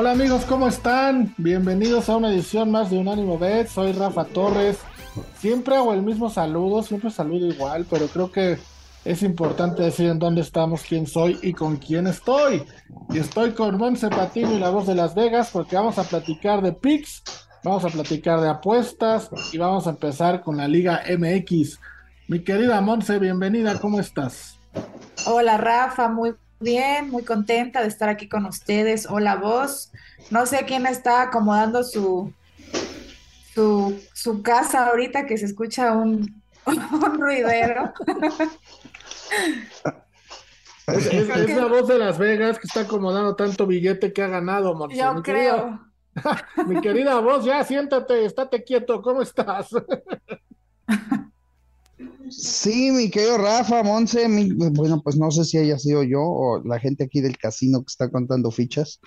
Hola amigos, ¿cómo están? Bienvenidos a una edición más de Unánimo Bet. Soy Rafa Torres. Siempre hago el mismo saludo, siempre saludo igual, pero creo que es importante decir en dónde estamos, quién soy y con quién estoy. Y estoy con Monse Patino y la voz de Las Vegas porque vamos a platicar de picks, vamos a platicar de apuestas y vamos a empezar con la Liga MX. Mi querida Monse, bienvenida, ¿cómo estás? Hola Rafa, muy bien, muy contenta de estar aquí con ustedes. Hola vos. No sé quién está acomodando su, su, su casa ahorita que se escucha un, un ruidero. Es, es- es la voz de Las Vegas que está acomodando tanto billete que ha ganado, Monse. Yo Mi querida- creo. Mi querida voz, ya siéntate, estate quieto, ¿cómo estás? Sí, mi querido Rafa, Monse, bueno, pues no sé si haya sido yo o la gente aquí del casino que está contando fichas.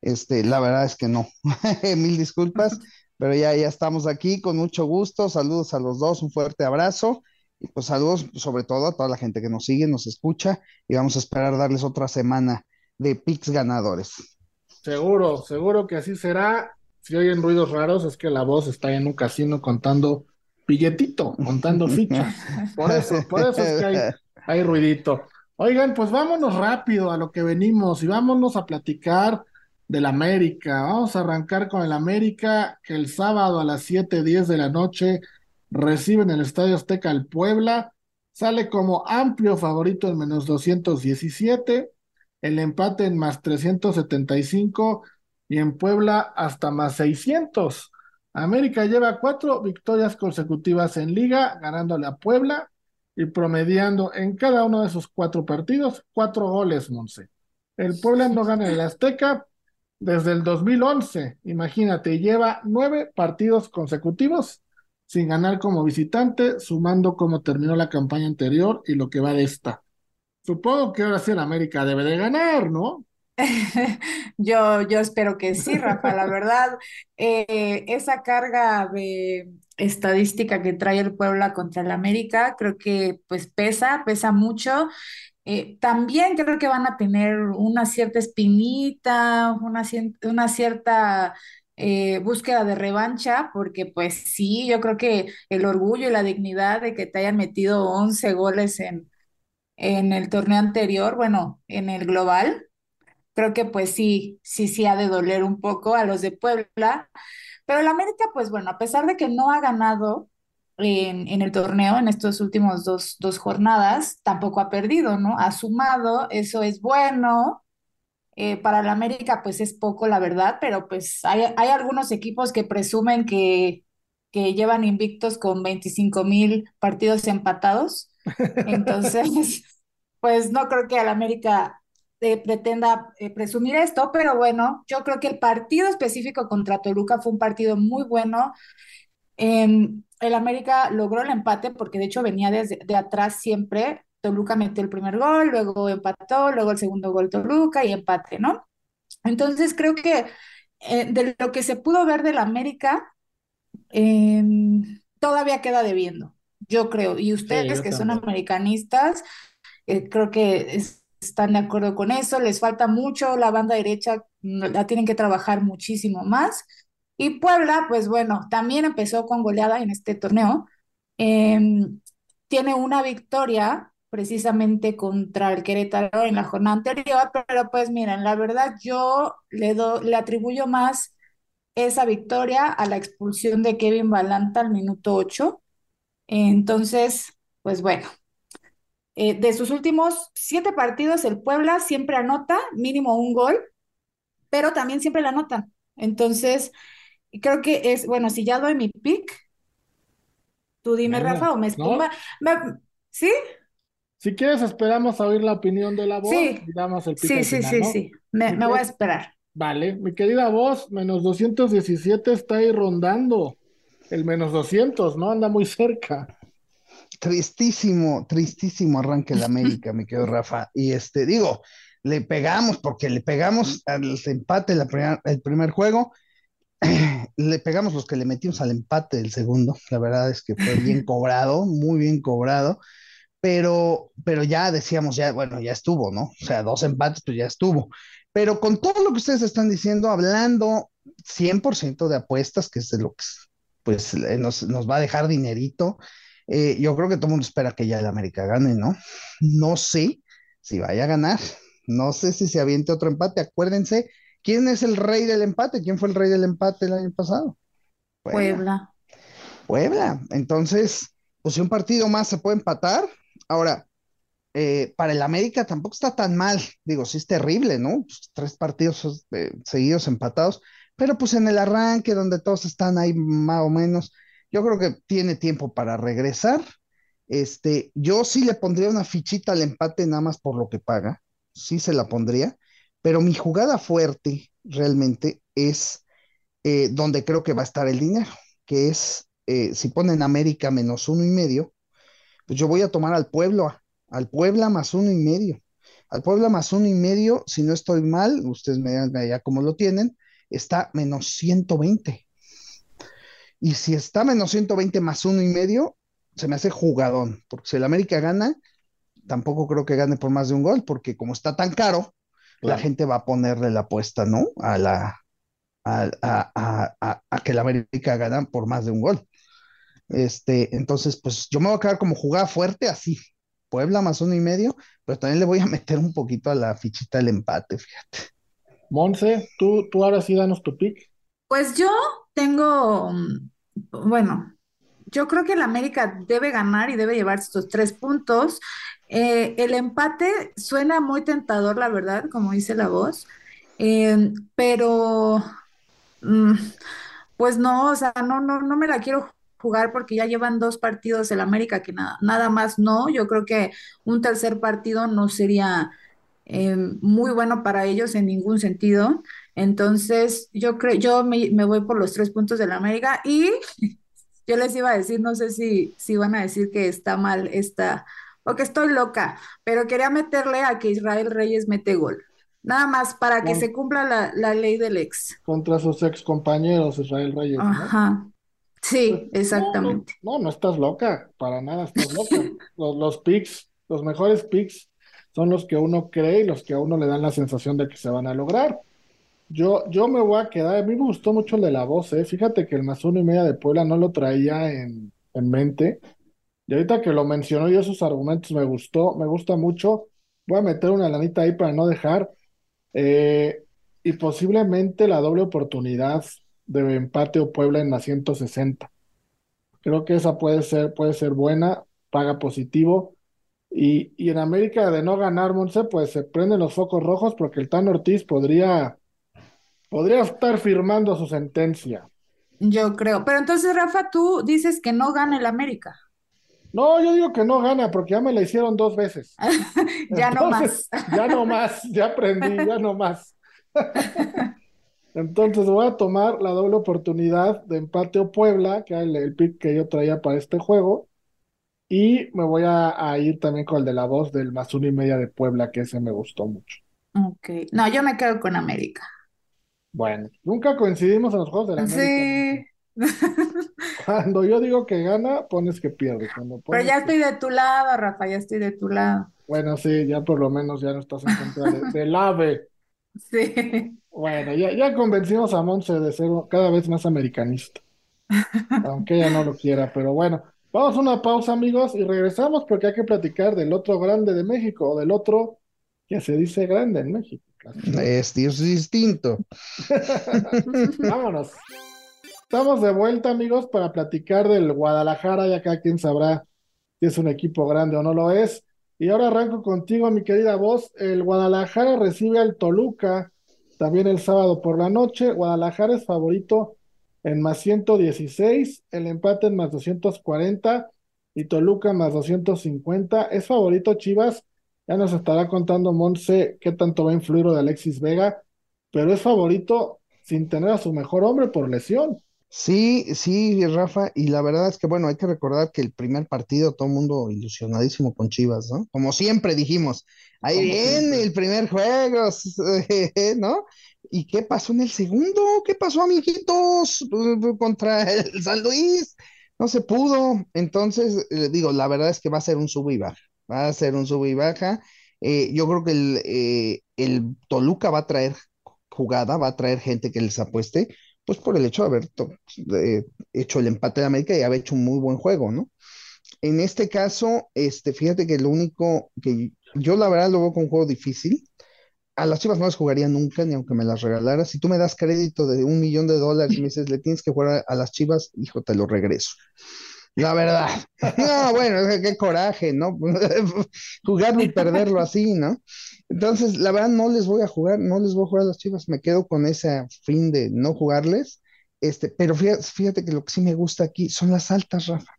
Este, la verdad es que no. Mil disculpas, pero ya, ya estamos aquí con mucho gusto. Saludos a los dos, un fuerte abrazo. Y pues saludos sobre todo a toda la gente que nos sigue, nos escucha y vamos a esperar darles otra semana de picks ganadores. Seguro, seguro que así será. Si oyen ruidos raros, es que la voz está en un casino contando billetito, contando fichas. Por eso, por eso es que hay, hay ruidito. Oigan, pues vámonos rápido a lo que venimos y vámonos a platicar del América. Vamos a arrancar con el América, que el sábado a las 7:10 de la noche recibe en el Estadio Azteca al Puebla. Sale como amplio favorito en menos 217, el empate en más 375 y en Puebla hasta más 600. América lleva cuatro victorias consecutivas en liga, ganándole a Puebla y promediando en cada uno de esos cuatro partidos cuatro goles, Monse. El Puebla no gana en el Azteca desde el 2011, imagínate, lleva nueve partidos consecutivos sin ganar como visitante, sumando cómo terminó la campaña anterior y lo que va de esta. Supongo que ahora sí el América debe de ganar, ¿no? Yo, yo espero que sí, Rafa. La verdad, eh, esa carga de estadística que trae el Puebla contra el América, creo que pues pesa, pesa mucho. Eh, también creo que van a tener una cierta espinita, una, una cierta eh, búsqueda de revancha, porque pues sí, yo creo que el orgullo y la dignidad de que te hayan metido 11 goles en, en el torneo anterior, bueno, en el global creo que pues sí, sí, sí ha de doler un poco a los de Puebla, pero el América, pues bueno, a pesar de que no ha ganado en, en el torneo en estos últimos dos, dos jornadas, tampoco ha perdido, ¿no? Ha sumado, eso es bueno. Eh, para el América, pues es poco, la verdad, pero pues hay, hay algunos equipos que presumen que, que llevan invictos con 25 mil partidos empatados. Entonces, pues no creo que el América eh, pretenda eh, presumir esto, pero bueno, yo creo que el partido específico contra Toluca fue un partido muy bueno. Em, el América logró el empate porque de hecho venía desde de atrás siempre. Toluca metió el primer gol, luego empató, luego el segundo gol Toluca y empate, ¿no? Entonces creo que eh, de lo que se pudo ver del América, em, todavía queda debiendo, yo creo. Y ustedes que son americanistas, eh, creo que es- están de acuerdo con eso. Les falta mucho, la banda derecha mm, la tienen que trabajar muchísimo más. Y Puebla, pues bueno, también empezó con goleada en este torneo. Em, tiene una victoria precisamente contra el Querétaro en la jornada anterior, pero pues miren, la verdad yo le, do- le atribuyo más esa victoria a la expulsión de Kevin Balanta al minuto 8. Entonces, pues bueno, eh, de sus últimos siete partidos, el Puebla siempre anota mínimo un gol, pero también siempre la anotan. Entonces, creo que es, bueno, si ya doy mi pick, tú dime, Rafa, o me, me- ¿sí? Si quieres, esperamos a oír la opinión de la voz Sí, y damos el pick sí, sí, final, sí, ¿no? sí, me, me voy a esperar. Vale, mi querida voz, menos 217 está ahí rondando el menos 200, ¿no? Anda muy cerca. Tristísimo, tristísimo arranque el América, mi querido Rafa. Y este, digo, le pegamos porque le pegamos al empate la el primer juego, le pegamos los que le metimos al empate del segundo. La verdad es que fue bien cobrado, muy bien cobrado. Pero, pero ya decíamos, ya, bueno, ya estuvo, ¿no? O sea, dos empates, pues ya estuvo. Pero con todo lo que ustedes están diciendo, hablando 100% de apuestas, que es de lo que pues, nos, nos va a dejar dinerito, eh, yo creo que todo el mundo espera que ya el América gane, ¿no? No sé si vaya a ganar, no sé si se aviente otro empate. Acuérdense, ¿quién es el rey del empate? ¿Quién fue el rey del empate el año pasado? Puebla. Puebla. Entonces, pues si un partido más se puede empatar. Ahora, eh, para el América tampoco está tan mal. Digo, sí es terrible, ¿no? Pues, tres partidos eh, seguidos empatados, pero pues en el arranque donde todos están ahí más o menos, yo creo que tiene tiempo para regresar. Este, yo sí le pondría una fichita al empate nada más por lo que paga, sí se la pondría, pero mi jugada fuerte realmente es eh, donde creo que va a estar el dinero, que es si ponen América menos uno y medio, pues yo voy a tomar al pueblo al Puebla más uno y medio. Al Puebla más uno y medio, si no estoy mal, ustedes me digan ya cómo lo tienen, está menos 120. Y si está menos 120 más uno y medio, se me hace jugadón, porque si el América gana, tampoco creo que gane por más de un gol, porque como está tan caro, la gente va a ponerle la apuesta, ¿no? A la a, a, a, que el América gana por más de un gol. Este, entonces, pues yo me voy a quedar como jugada fuerte así, Puebla más uno y medio, pero también le voy a meter un poquito a la fichita del empate, fíjate. Monse, tú, tú ahora sí danos tu pick. Pues yo tengo, bueno, yo creo que el América debe ganar y debe llevar estos tres puntos. Eh, el empate suena muy tentador, la verdad, como dice la voz, eh, pero mm, pues no, o sea, no, no, no me la quiero jugar porque ya llevan dos partidos el América que nada, nada más no. Yo creo que un tercer partido no sería eh, muy bueno para ellos en ningún sentido. Entonces, yo creo, yo me, voy por los tres puntos del América y yo les iba a decir, no sé si, si van a decir que está mal esta, o que estoy loca, pero quería meterle a que Israel Reyes mete gol. Nada más para que se cumpla la, la, ley del ex. Contra sus ex compañeros, Israel Reyes. Ajá. Sí, exactamente. No, no, estás loca, para nada estás loca. Los, los picks, los mejores picks son los que uno cree y los que a uno le dan la sensación de que se van a lograr. Yo, yo me voy a quedar, a mí me gustó mucho el de la voz, ¿eh? Fíjate que el más uno y media de Puebla no lo traía en, en mente. Y ahorita que lo mencionó yo, sus argumentos me gustó, me gusta mucho. Voy a meter una lanita ahí para no dejar. Eh, y posiblemente la doble oportunidad de empate o Puebla en la 160. Creo que esa puede ser, puede ser buena, paga positivo. Y, y en América de no ganar, Monse, pues se prenden los focos rojos porque el Tan Ortiz podría, podría estar firmando su sentencia. Yo creo. Pero entonces, Rafa, tú dices que no gana el América. No, yo digo que no gana porque ya me la hicieron dos veces. ya no más. ya no más, ya aprendí, ya no más. Entonces voy a tomar la doble oportunidad de empate o Puebla, que es el, pick que yo traía para este juego. Y me voy a, ir también con el de la voz del más uno y media de Puebla, que ese me gustó mucho. Ok. No, yo me quedo con América. Bueno, nunca coincidimos en los juegos de la América. Sí. Cuando yo digo que gana, pones que pierde. Pero ya estoy de tu lado, Rafa, ya estoy de tu lado. Bueno, sí, ya por lo menos ya no estás en contra del ave. Sí. Bueno, ya, ya convencimos a Monse de ser cada vez más americanista, aunque ella no lo quiera, pero bueno, vamos a una pausa amigos y regresamos porque hay que platicar del otro grande de México o del otro que se dice grande en México. Este es distinto. Vámonos. Estamos de vuelta amigos para platicar del Guadalajara, ya cada quien sabrá si es un equipo grande o no lo es. Y ahora arranco contigo, mi querida voz. El Guadalajara recibe al Toluca también el sábado por la noche. Guadalajara es favorito en más 116, el empate en más 240 y Toluca más 250. Es favorito Chivas. Ya nos estará contando Monse qué tanto va a influir lo de Alexis Vega. pero es favorito sin tener a su mejor hombre por lesión. Sí, sí, Rafa, y la verdad es que, bueno, hay que recordar que el primer partido, todo el mundo ilusionadísimo con Chivas, ¿no? Como siempre dijimos, ahí Como viene siempre. el primer juego, ¿no? ¿Y qué pasó en el segundo? ¿Qué pasó, amiguitos? Contra el San Luis. No se pudo. Entonces, eh, digo, la verdad es que va a ser un sub y baja. Va a ser un sub y baja. Eh, yo creo que el, eh, el Toluca va a traer jugada, va a traer gente que les apueste pues por el hecho de haber hecho el empate de América y haber hecho un muy buen juego, ¿no? En este caso, este, fíjate que lo único que yo la verdad lo veo con un juego difícil. A las Chivas no las jugaría nunca, ni aunque me las regalaras. Si tú me das crédito de un millón de dólares y me dices, le tienes que jugar a, a las Chivas, hijo, te lo regreso. La verdad. No, bueno, qué coraje, ¿no? Jugarlo y perderlo así, ¿no? Entonces, la verdad, no les voy a jugar, no les voy a jugar a las Chivas, me quedo con ese fin de no jugarles. Este, pero fíjate, fíjate que lo que sí me gusta aquí son las altas, Rafa.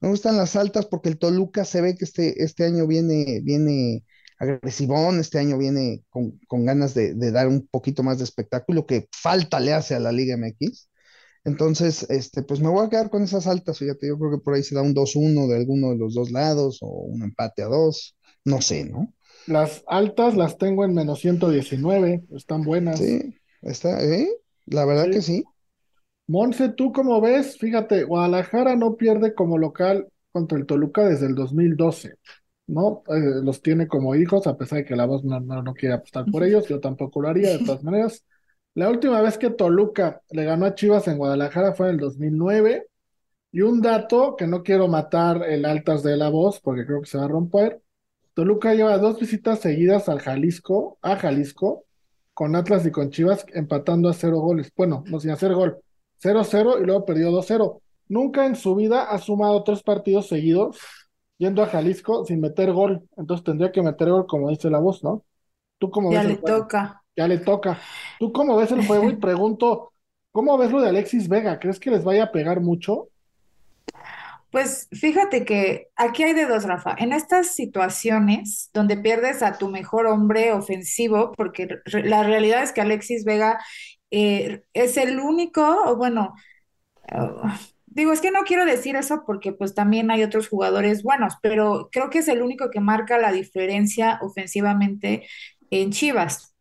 Me gustan las altas porque el Toluca se ve que este, este año viene, viene agresivón, este año viene con, con ganas de dar un poquito más de espectáculo que falta le hace a la Liga MX. Entonces, este, pues me voy a quedar con esas altas, fíjate, yo creo que por ahí se da un dos uno de alguno de los dos lados o un empate a dos, no sé, ¿no? Las altas las tengo en menos 119, están buenas. Sí, está, ¿eh? La verdad que Sí. sí. Monse, ¿tú cómo ves? Fíjate, Guadalajara no pierde como local contra el Toluca desde el 2012, ¿no? Eh, los tiene como hijos, a pesar de que la voz no, no, no quiere apostar por ellos, yo tampoco lo haría de todas maneras. La última vez que Toluca le ganó a Chivas en Guadalajara fue en el 2009, y un dato que no quiero matar el altas de la voz, porque creo que se va a romper, Toluca lleva dos visitas seguidas al Jalisco, a Jalisco, con Atlas y con Chivas, empatando a cero goles. Bueno, no sin hacer gol. 0-0 y luego perdió 2-0. Nunca en su vida ha sumado tres partidos seguidos yendo a Jalisco sin meter gol. Entonces tendría que meter gol, como dice la voz, ¿no? ¿Tú cómo Ya ves le toca. Ya le toca. ¿Tú cómo ves el juego? Y pregunto, ¿cómo ves lo de Alexis Vega? ¿Crees que les vaya a pegar mucho? Pues fíjate que aquí hay de dos, Rafa. En estas situaciones donde pierdes a tu mejor hombre ofensivo, porque re- la realidad es que Alexis Vega eh, es el único, o bueno, ah, digo, es que no quiero decir eso porque pues también hay otros jugadores buenos, pero creo que es el único que marca la diferencia ofensivamente en Chivas.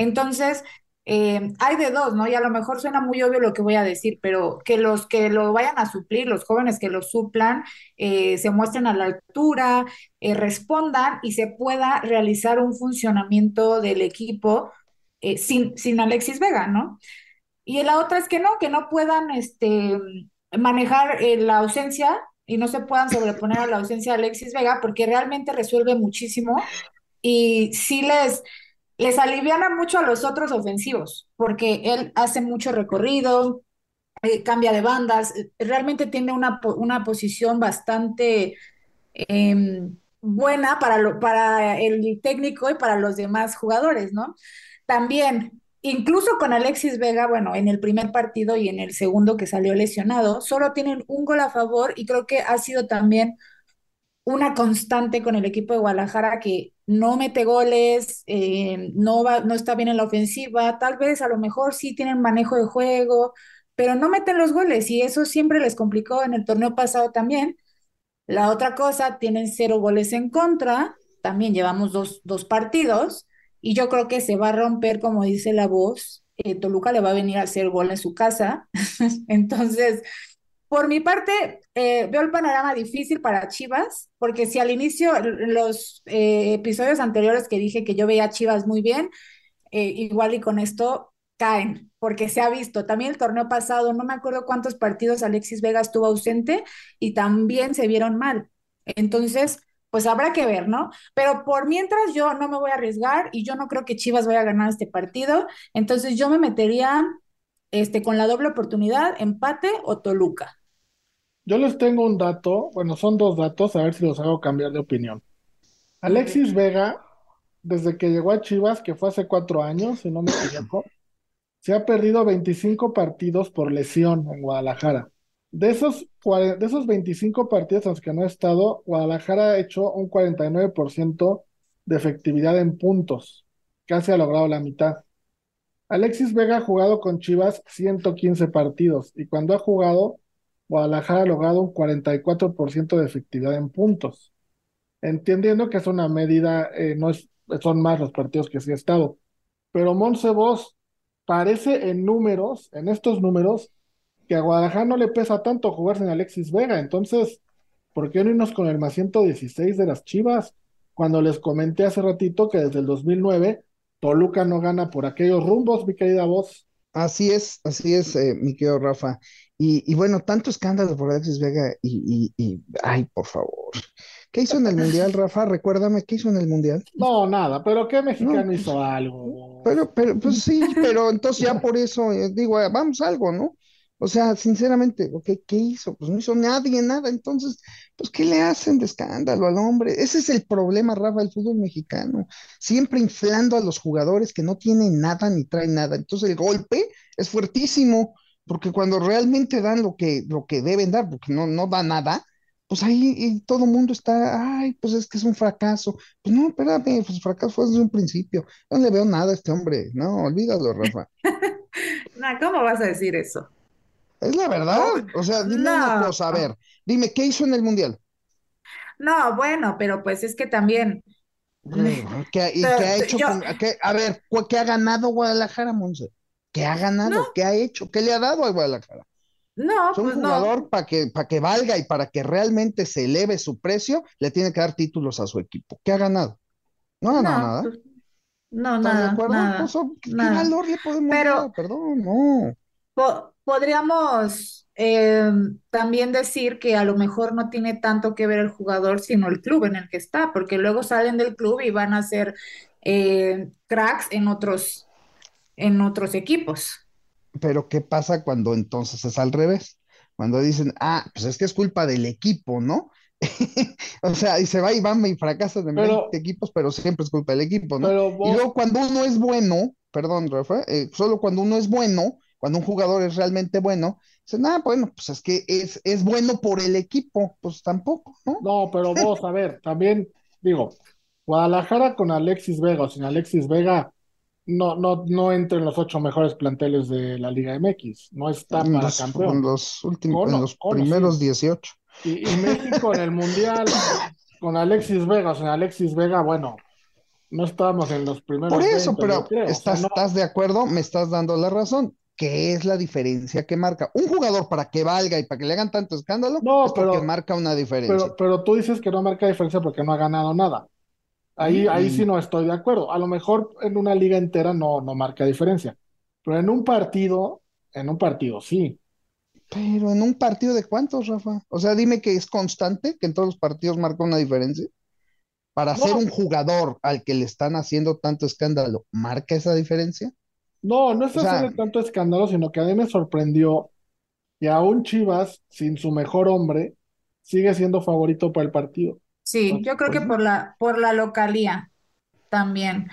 Entonces, eh, hay de dos, ¿no? Y a lo mejor suena muy obvio lo que voy a decir, pero que los que lo vayan a suplir, los jóvenes que lo suplan, eh, se muestren a la altura, eh, respondan y se pueda realizar un funcionamiento del equipo sin, sin Alexis Vega, ¿no? Y la otra es que no, que no puedan este, manejar la ausencia y no se puedan sobreponer a la ausencia de Alexis Vega porque realmente resuelve muchísimo y sí les, les aliviana mucho a los otros ofensivos porque él hace mucho recorrido, eh, cambia de bandas, eh, realmente tiene una, una posición bastante eh, buena para, lo, para el técnico y para los demás jugadores, ¿no? También, incluso con Alexis Vega, bueno, en el primer partido y en el segundo que salió lesionado, solo tienen un gol a favor y creo que ha sido también una constante con el equipo de Guadalajara que no mete goles, eh, no va, no está bien en la ofensiva, tal vez a lo mejor sí tienen manejo de juego, pero no meten los goles y eso siempre les complicó en el torneo pasado también. La otra cosa, tienen cero goles en contra, también llevamos dos, dos partidos y yo creo que se va a romper, como dice la voz, eh, Toluca le va a venir a hacer gol en su casa, entonces... Por mi parte, eh, veo el panorama difícil para Chivas, porque si al inicio, los eh, episodios anteriores que dije que yo veía a Chivas muy bien, eh, igual y con esto caen, porque se ha visto. También el torneo pasado, no me acuerdo cuántos partidos Alexis Vega estuvo ausente y también se vieron mal. Entonces, pues habrá que ver, ¿no? Pero por mientras yo no me voy a arriesgar y yo no creo que Chivas vaya a ganar este partido, entonces yo me metería este, con la doble oportunidad, empate o Toluca. Yo les tengo un dato, bueno, son dos datos, a ver si los hago cambiar de opinión. Alexis Vega, desde que llegó a Chivas, que fue hace cuatro años, si no me equivoco, se ha perdido 25 partidos por lesión en Guadalajara. De esos, de esos 25 partidos en los que no ha estado, Guadalajara ha hecho un 49% de efectividad en puntos. Casi ha logrado la mitad. Alexis Vega ha jugado con Chivas 115 partidos y cuando ha jugado, Guadalajara ha logrado un 44% de efectividad en puntos. Entendiendo que es una medida, eh, no es, son más los partidos que sí ha estado. Pero Monse Vos parece en números, en estos números, que a Guadalajara no le pesa tanto jugar sin Alexis Vega. Entonces, ¿por qué no irnos con el más 116 de las Chivas? Cuando les comenté hace ratito que desde el 2009 Toluca no gana por aquellos rumbos, mi querida voz. Así es, así es, eh, mi querido Rafa. Y, bueno, tanto escándalo por Alexis Vega y, y, ay, por favor. ¿Qué hizo en el Mundial, Rafa? Recuérdame, ¿qué hizo en el Mundial? No, nada, pero ¿qué mexicano hizo algo? Pero, pero, pues sí, pero entonces ya por eso eh, digo, eh, vamos algo, ¿no? O sea, sinceramente, ¿qué, ¿qué hizo? Pues no hizo nadie, nada. Entonces, pues, ¿qué le hacen de escándalo al hombre? Ese es el problema, Rafa, del fútbol mexicano. Siempre inflando a los jugadores que no tienen nada ni traen nada. Entonces, el golpe es fuertísimo, porque cuando realmente dan lo que, lo que deben dar, porque no, no da nada, pues ahí todo el mundo está, ay, pues es que es un fracaso. Pues no, espérame, pues fracaso fue desde un principio. No le veo nada a este hombre. No, olvídalo, Rafa. no, ¿cómo vas a decir eso? Es la verdad. O sea, dime una cosa, a ver, dime, ¿qué hizo en el Mundial? No, bueno, pero pues es que también. ¿Qué, y qué ha hecho? a ver, ¿qué ha ganado Guadalajara, Monse? ¿Qué ha ganado? ¿Qué ha hecho? ¿Qué le ha dado a Guadalajara? No, es un pues jugador para que, para que valga y para que realmente se eleve su precio, le tiene que dar títulos a su equipo. ¿Qué ha ganado? No ha ganado nada. Pues, no, nada. de acuerdo? Nada, pues, ¿qué, valor le podemos dar? Perdón, no podríamos eh, también decir que a lo mejor no tiene tanto que ver el jugador, sino el club en el que está, porque luego salen del club y van a ser eh, cracks en otros, en otros equipos. Pero ¿qué pasa cuando entonces es al revés? Cuando dicen, ah, pues es que es culpa del equipo, ¿no? o sea, y se va y van y fracasa de pero, equipos, pero siempre es culpa del equipo, ¿no? Y luego cuando uno es bueno, perdón, Rafa, eh, solo cuando uno es bueno, cuando un jugador es realmente bueno, dicen, ah, bueno, pues es que es, es bueno por el equipo, pues tampoco, ¿no? No, pero vos, a ver, también digo, Guadalajara con Alexis Vega o sin Alexis Vega no, no, no entra en los ocho mejores planteles de la Liga MX, no está para los, campeón. En los últimos, en los primeros 18. Y, y México en el Mundial con Alexis Vega, o sin Alexis Vega, bueno, no estábamos en los primeros. Por eso, pero ¿estás, ¿estás de acuerdo? Me estás dando la razón. ¿Qué es la diferencia que marca? Un jugador para que valga y para que le hagan tanto escándalo, no, es pero, porque marca una diferencia. Pero, pero tú dices que no marca diferencia porque no ha ganado nada. Ahí, ahí sí no estoy de acuerdo. A lo mejor en una liga entera no, no marca diferencia. Pero en un partido, en un partido sí. Pero en un partido de cuántos, Rafa? O sea, dime que es constante, que en todos los partidos marca una diferencia. Para ser un jugador al que le están haciendo tanto escándalo, ¿marca esa diferencia? No, no es hacer tanto escándalo, sino que a mí me sorprendió que aún Chivas, sin su mejor hombre, sigue siendo favorito para el partido. Sí, yo creo que por la, por la localía también.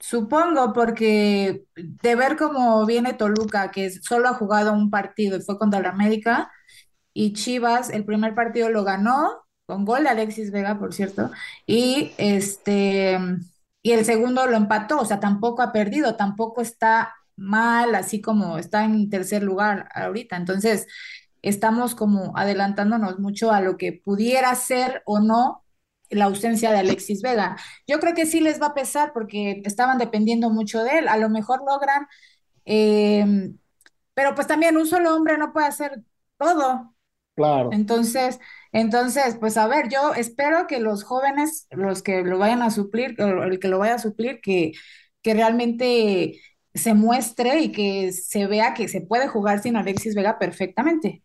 Supongo porque de ver cómo viene Toluca, que solo ha jugado un partido y fue contra la América, y Chivas, el primer partido lo ganó, con gol de Alexis Vega, por cierto, y este y el segundo lo empató, o sea, tampoco ha perdido, tampoco está mal, así como está en tercer lugar ahorita. Entonces, estamos como adelantándonos mucho a lo que pudiera ser o no la ausencia de Alexis Vega. Yo creo que sí les va a pesar porque estaban dependiendo mucho de él. A lo mejor logran, em, pero pues también un solo hombre no puede hacer todo. Claro. Entonces, entonces, pues a ver, yo espero que los jóvenes, los que lo vayan a suplir, el que lo vaya a suplir, que, que realmente se muestre y que se vea que se puede jugar sin Alexis Vega perfectamente.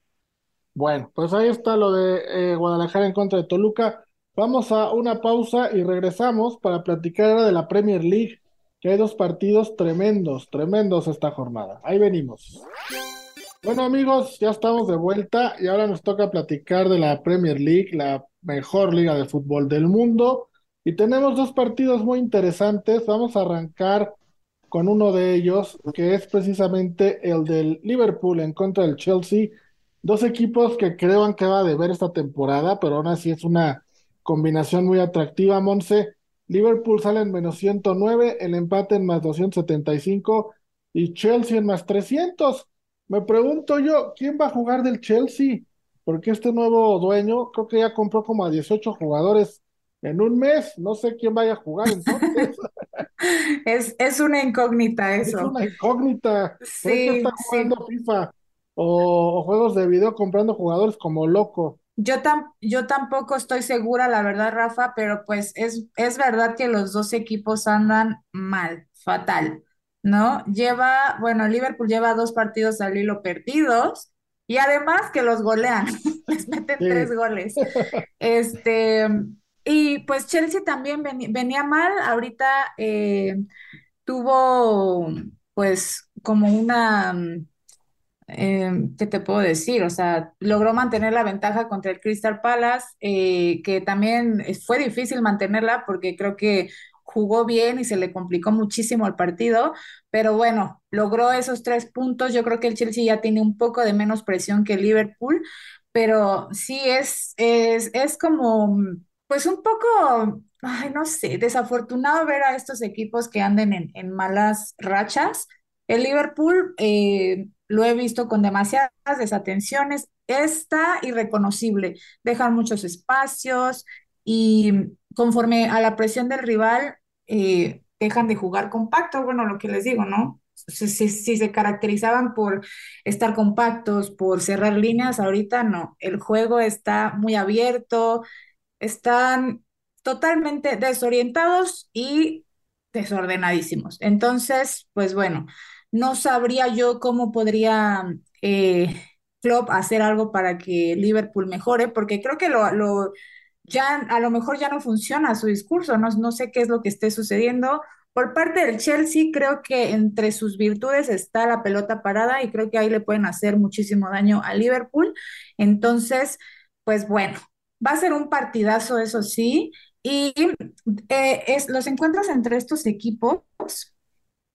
Bueno, pues ahí está lo de eh, Guadalajara en contra de Toluca. Vamos a una pausa y regresamos para platicar ahora de la Premier League, que hay dos partidos tremendos, tremendos esta jornada. Ahí venimos. Bueno amigos, ya estamos de vuelta y ahora nos toca platicar de la Premier League, la mejor liga de fútbol del mundo. Y tenemos dos partidos muy interesantes. Vamos a arrancar con uno de ellos, que es precisamente el del Liverpool en contra del Chelsea. Dos equipos que creo que va a deber esta temporada, pero aún así es una combinación muy atractiva, Monse. Liverpool sale en menos 109, el empate en más 275 y Chelsea en más 300. Me pregunto yo, ¿quién va a jugar del Chelsea? Porque este nuevo dueño creo que ya compró como a 18 jugadores en un mes. No sé quién vaya a jugar entonces. Es, es una incógnita Es eso. una incógnita. Sí, está sí. jugando FIFA o, o juegos de video comprando jugadores como loco. Yo, tam- yo tampoco estoy segura, la verdad, Rafa, pero pues es, es verdad que los dos equipos andan mal, fatal, ¿no? Lleva, bueno, Liverpool lleva dos partidos al hilo perdidos y además que los golean, les meten tres goles. Este, y pues Chelsea también veni- venía mal, ahorita eh, tuvo pues como una... eh, ¿qué te puedo decir? O sea, logró mantener la ventaja contra el Crystal Palace, eh, que también fue difícil mantenerla porque creo que jugó bien y se le complicó muchísimo el partido, pero bueno, logró esos tres puntos. Yo creo que el Chelsea ya tiene un poco de menos presión que el Liverpool, pero sí es, es, es como, pues un poco, ay, no sé, desafortunado ver a estos equipos que anden en, en malas rachas. El Liverpool eh, lo he visto con demasiadas desatenciones, está irreconocible, dejan muchos espacios y conforme a la presión del rival, eh, dejan de jugar compacto, bueno, lo que les digo, ¿no? Si- si se caracterizaban por estar compactos, por cerrar líneas, ahorita no, el juego está muy abierto, están totalmente desorientados y desordenadísimos. Entonces, pues bueno, no sabría yo cómo podría eh, Klopp hacer algo para que Liverpool mejore, porque creo que lo, lo ya a lo mejor ya no funciona su discurso, no, no sé qué es lo que esté sucediendo. Por parte del Chelsea, creo que entre sus virtudes está la pelota parada y creo que ahí le pueden hacer muchísimo daño a Liverpool. Entonces, pues bueno, va a ser un partidazo, eso sí. Y eh, es, los encuentros entre estos equipos,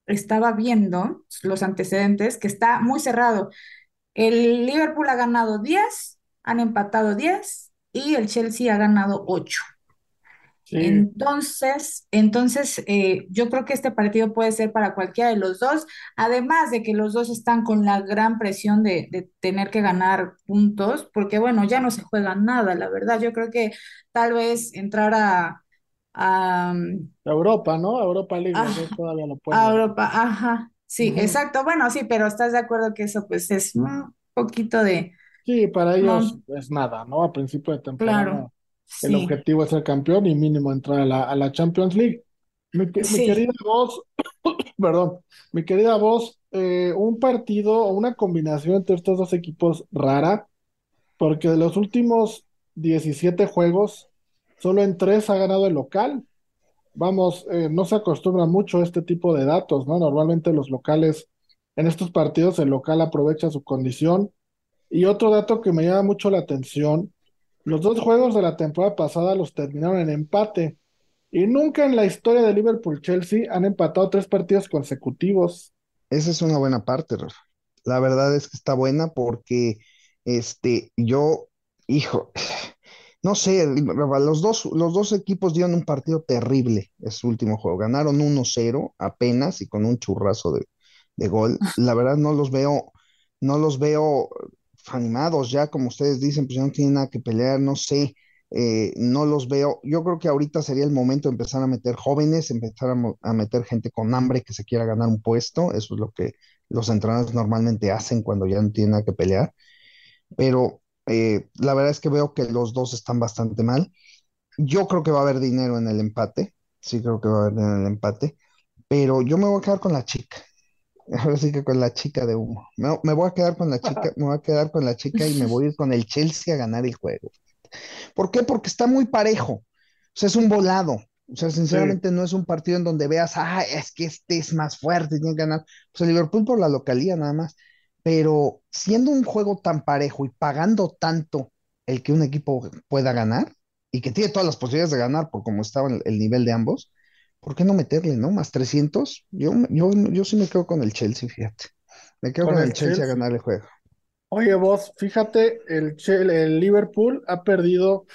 estaba viendo los antecedentes, que está muy cerrado. El Liverpool ha ganado 10, han empatado 10 y el Chelsea ha ganado 8. sí. Entonces, entonces eh, yo creo que este partido puede ser para cualquiera de los dos, además de que los dos están con la gran presión de, de tener que ganar puntos, porque bueno, ya no se juega nada, la verdad. Yo creo que tal vez entrar a, a, Europa, ¿no? Europa League, todavía lo pueden a. Europa, ajá, sí, exacto. Bueno, sí, pero estás de acuerdo que eso pues es un poquito de, Sí, para ellos no, es nada, ¿no? A principio de temporada claro, el sí, objetivo es ser campeón y mínimo entrar a la, a la Champions League. Mi, que- mi sí. querida voz, perdón, mi querida voz, eh, un partido o una combinación entre estos dos equipos rara, porque de los últimos 17 juegos, solo en tres ha ganado el local. Vamos, eh, no se acostumbra mucho a este tipo de datos, ¿no? Normalmente los locales, en estos partidos, el local aprovecha su condición. Y otro dato que me llama mucho la atención, los dos juegos de la temporada pasada los terminaron en empate. Y nunca en la historia de Liverpool-Chelsea han empatado tres partidos consecutivos. Esa es una buena parte, Rafa. La verdad es que está buena porque este, yo, hijo, no sé, los dos, los dos equipos dieron un partido terrible ese último juego. Ganaron 1-0 apenas y con un churrazo de, de gol. La verdad no los veo, no los veo animados ya, como ustedes dicen, pues ya no tienen nada que pelear, no sé, eh, no los veo. Yo creo que ahorita sería el momento de empezar a meter jóvenes, empezar a, a meter gente con hambre que se quiera ganar un puesto. Eso es lo que los entrenadores normalmente hacen cuando ya no tienen nada que pelear. Pero eh, la verdad es que veo que los dos están bastante mal. Yo creo que va a haber dinero en el empate. Sí, creo que va a haber dinero en el empate. Pero yo me voy a quedar con la chica. Ahora sí que con la chica de humo. Me, me voy a quedar con la chica, me voy a quedar con la chica y me voy a ir con el Chelsea a ganar el juego. ¿Por qué? Porque está muy parejo. O sea, es un volado. O sea, Sí, sinceramente no es un partido en donde veas, ah, es que este es más fuerte, tiene que ganar. Pues el Liverpool por la localía nada más. Pero siendo un juego tan parejo y pagando tanto el que un equipo pueda ganar y que tiene todas las posibilidades de ganar por cómo estaba el, el nivel de ambos, ¿por qué no meterle, no? Más 300. Yo, yo, yo sí me quedo con el Chelsea, fíjate. Me quedo con con el el Chelsea a Chelsea. ganar el juego. Oye, vos, fíjate, el, el Liverpool ha perdido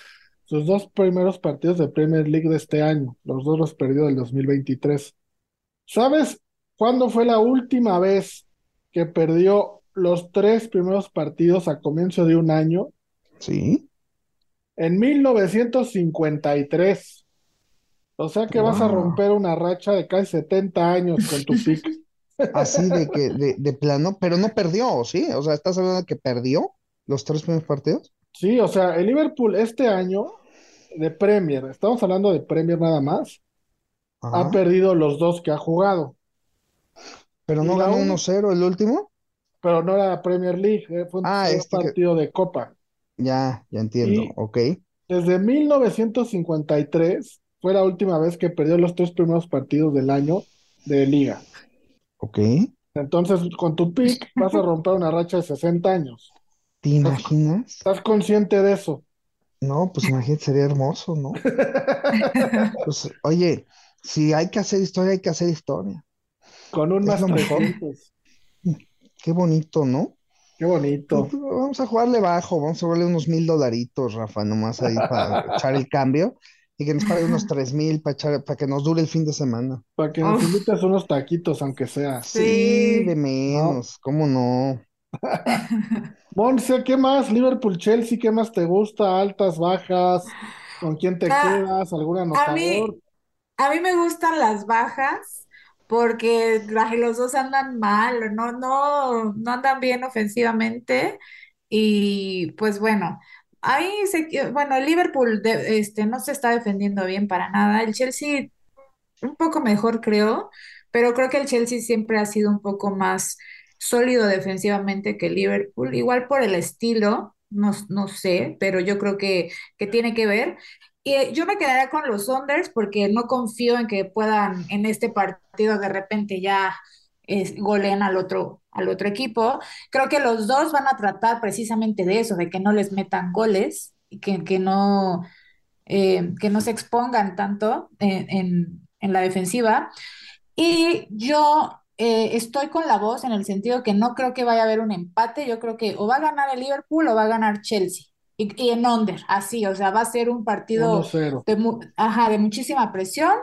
sus dos primeros partidos de Premier League de este año. Los dos los perdió del 2023. ¿Sabes ¿cuándo fue la última vez que perdió los tres primeros partidos a comienzo de un año? Sí. En 1953. O sea que vas a romper una racha de casi 70 años con tu pick. Así de que, de, de plano, pero no perdió, ¿sí? O sea, ¿estás hablando de que perdió los tres primeros partidos? Sí, o sea, el Liverpool este año de Premier, estamos hablando de Premier nada más, ha perdido los dos que ha jugado, Pero no ganó un- 1-0 el último. Pero no era Premier League, eh, fue un, Ah, este que- partido de Copa. Ya, ya entiendo. Y- Ok. Desde 1953 fue la última vez que perdió los tres primeros partidos del año de liga. Ok. Entonces, con tu pick vas a romper una racha de 60 años. ¿Te imaginas? ¿Estás consciente de eso? No, pues imagínate, sería hermoso, ¿no? Pues, oye, si hay que hacer historia, hay que hacer historia. Con un más mejor. 300. Qué bonito, ¿no? Qué bonito. Pues, Vamos a jugarle bajo, vamos a jugarle unos mil dolaritos, Rafa, nomás ahí para echar el cambio y que nos pague unos tres mil para echar, para que nos dure el fin de semana. Para que nos Uf. invites unos taquitos, aunque sea. Sí, Sí. de menos, ¿cómo no? Monse, ¿qué más? Liverpool, Chelsea, ¿qué más te gusta? Altas, bajas, ¿con quién te Ah, quedas? ¿Algún A anotador? mí, a mí me gustan las bajas porque los dos andan mal, no, no, no andan bien ofensivamente y pues bueno, ahí se, bueno, Liverpool este, no se está defendiendo bien para nada, el Chelsea un poco mejor creo, pero creo que el Chelsea siempre ha sido un poco más sólido defensivamente que Liverpool, igual por el estilo, no, no sé, pero yo creo que, que tiene que ver. Y eh, yo me quedaría con los Saunders porque no confío en que puedan en este partido de repente ya goleen al otro, al otro equipo. Creo que los dos van a tratar precisamente de eso, de que no les metan goles y que, que no, eh, que no se expongan tanto en, en- en la defensiva. Y yo eh, estoy con la voz en el sentido que no creo que vaya a haber un empate, yo creo que o va a ganar el Liverpool o va a ganar Chelsea. Y, y en under, así, o sea, va a ser un partido 1-0. de, mu- ajá, de muchísima presión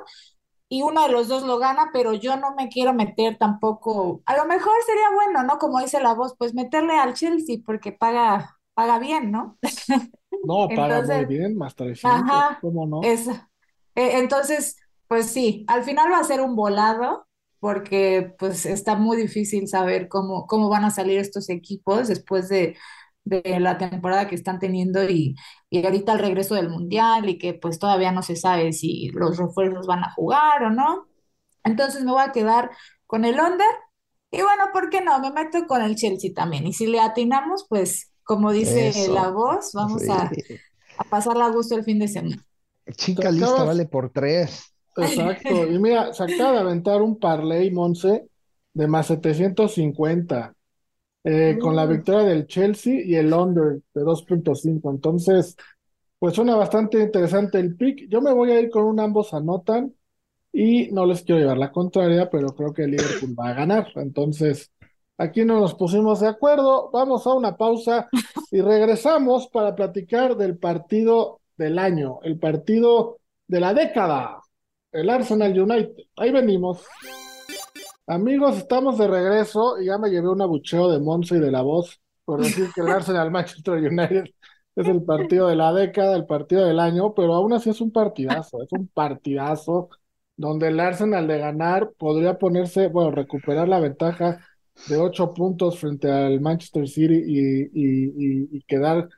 y uno de los dos lo gana, pero yo no me quiero meter tampoco. A lo mejor sería bueno, ¿no? Como dice la voz, pues meterle al Chelsea porque paga, paga bien, ¿no? No, paga muy bien, más 300, ajá, ¿cómo no? es, eh, entonces, pues sí, al final va a ser un volado porque pues está muy difícil saber cómo, cómo van a salir estos equipos después de, de la temporada que están teniendo y, y ahorita el regreso del Mundial y que pues todavía no se sabe si los refuerzos van a jugar o no. Entonces me voy a quedar con el under y bueno, ¿por qué no? Me meto con el Chelsea también y si le atinamos, pues como dice la voz, vamos sí. a, a pasarla a gusto el fin de semana. Chica lista acabas- vale por tres. Exacto. Y mira, se acaba de aventar un parlay, Monse, de más 750, eh, con la Mm. victoria del Chelsea y el under de 2.5. Entonces, pues suena bastante interesante el pick. Yo me voy a ir con un ambos anotan y no les quiero llevar la contraria, pero creo que el Liverpool va a ganar. Entonces, aquí no nos pusimos de acuerdo. Vamos a una pausa y regresamos para platicar del partido del año, el partido de la década, el Arsenal United. Ahí venimos. Amigos, estamos de regreso y ya me llevé un abucheo de Monza y de la voz por decir que el Arsenal Manchester United es el partido de la década, el partido del año, pero aún así es un partidazo, es un partidazo donde el Arsenal de ganar podría ponerse, bueno, recuperar la ventaja de ocho puntos frente al Manchester City y, y- y- y quedar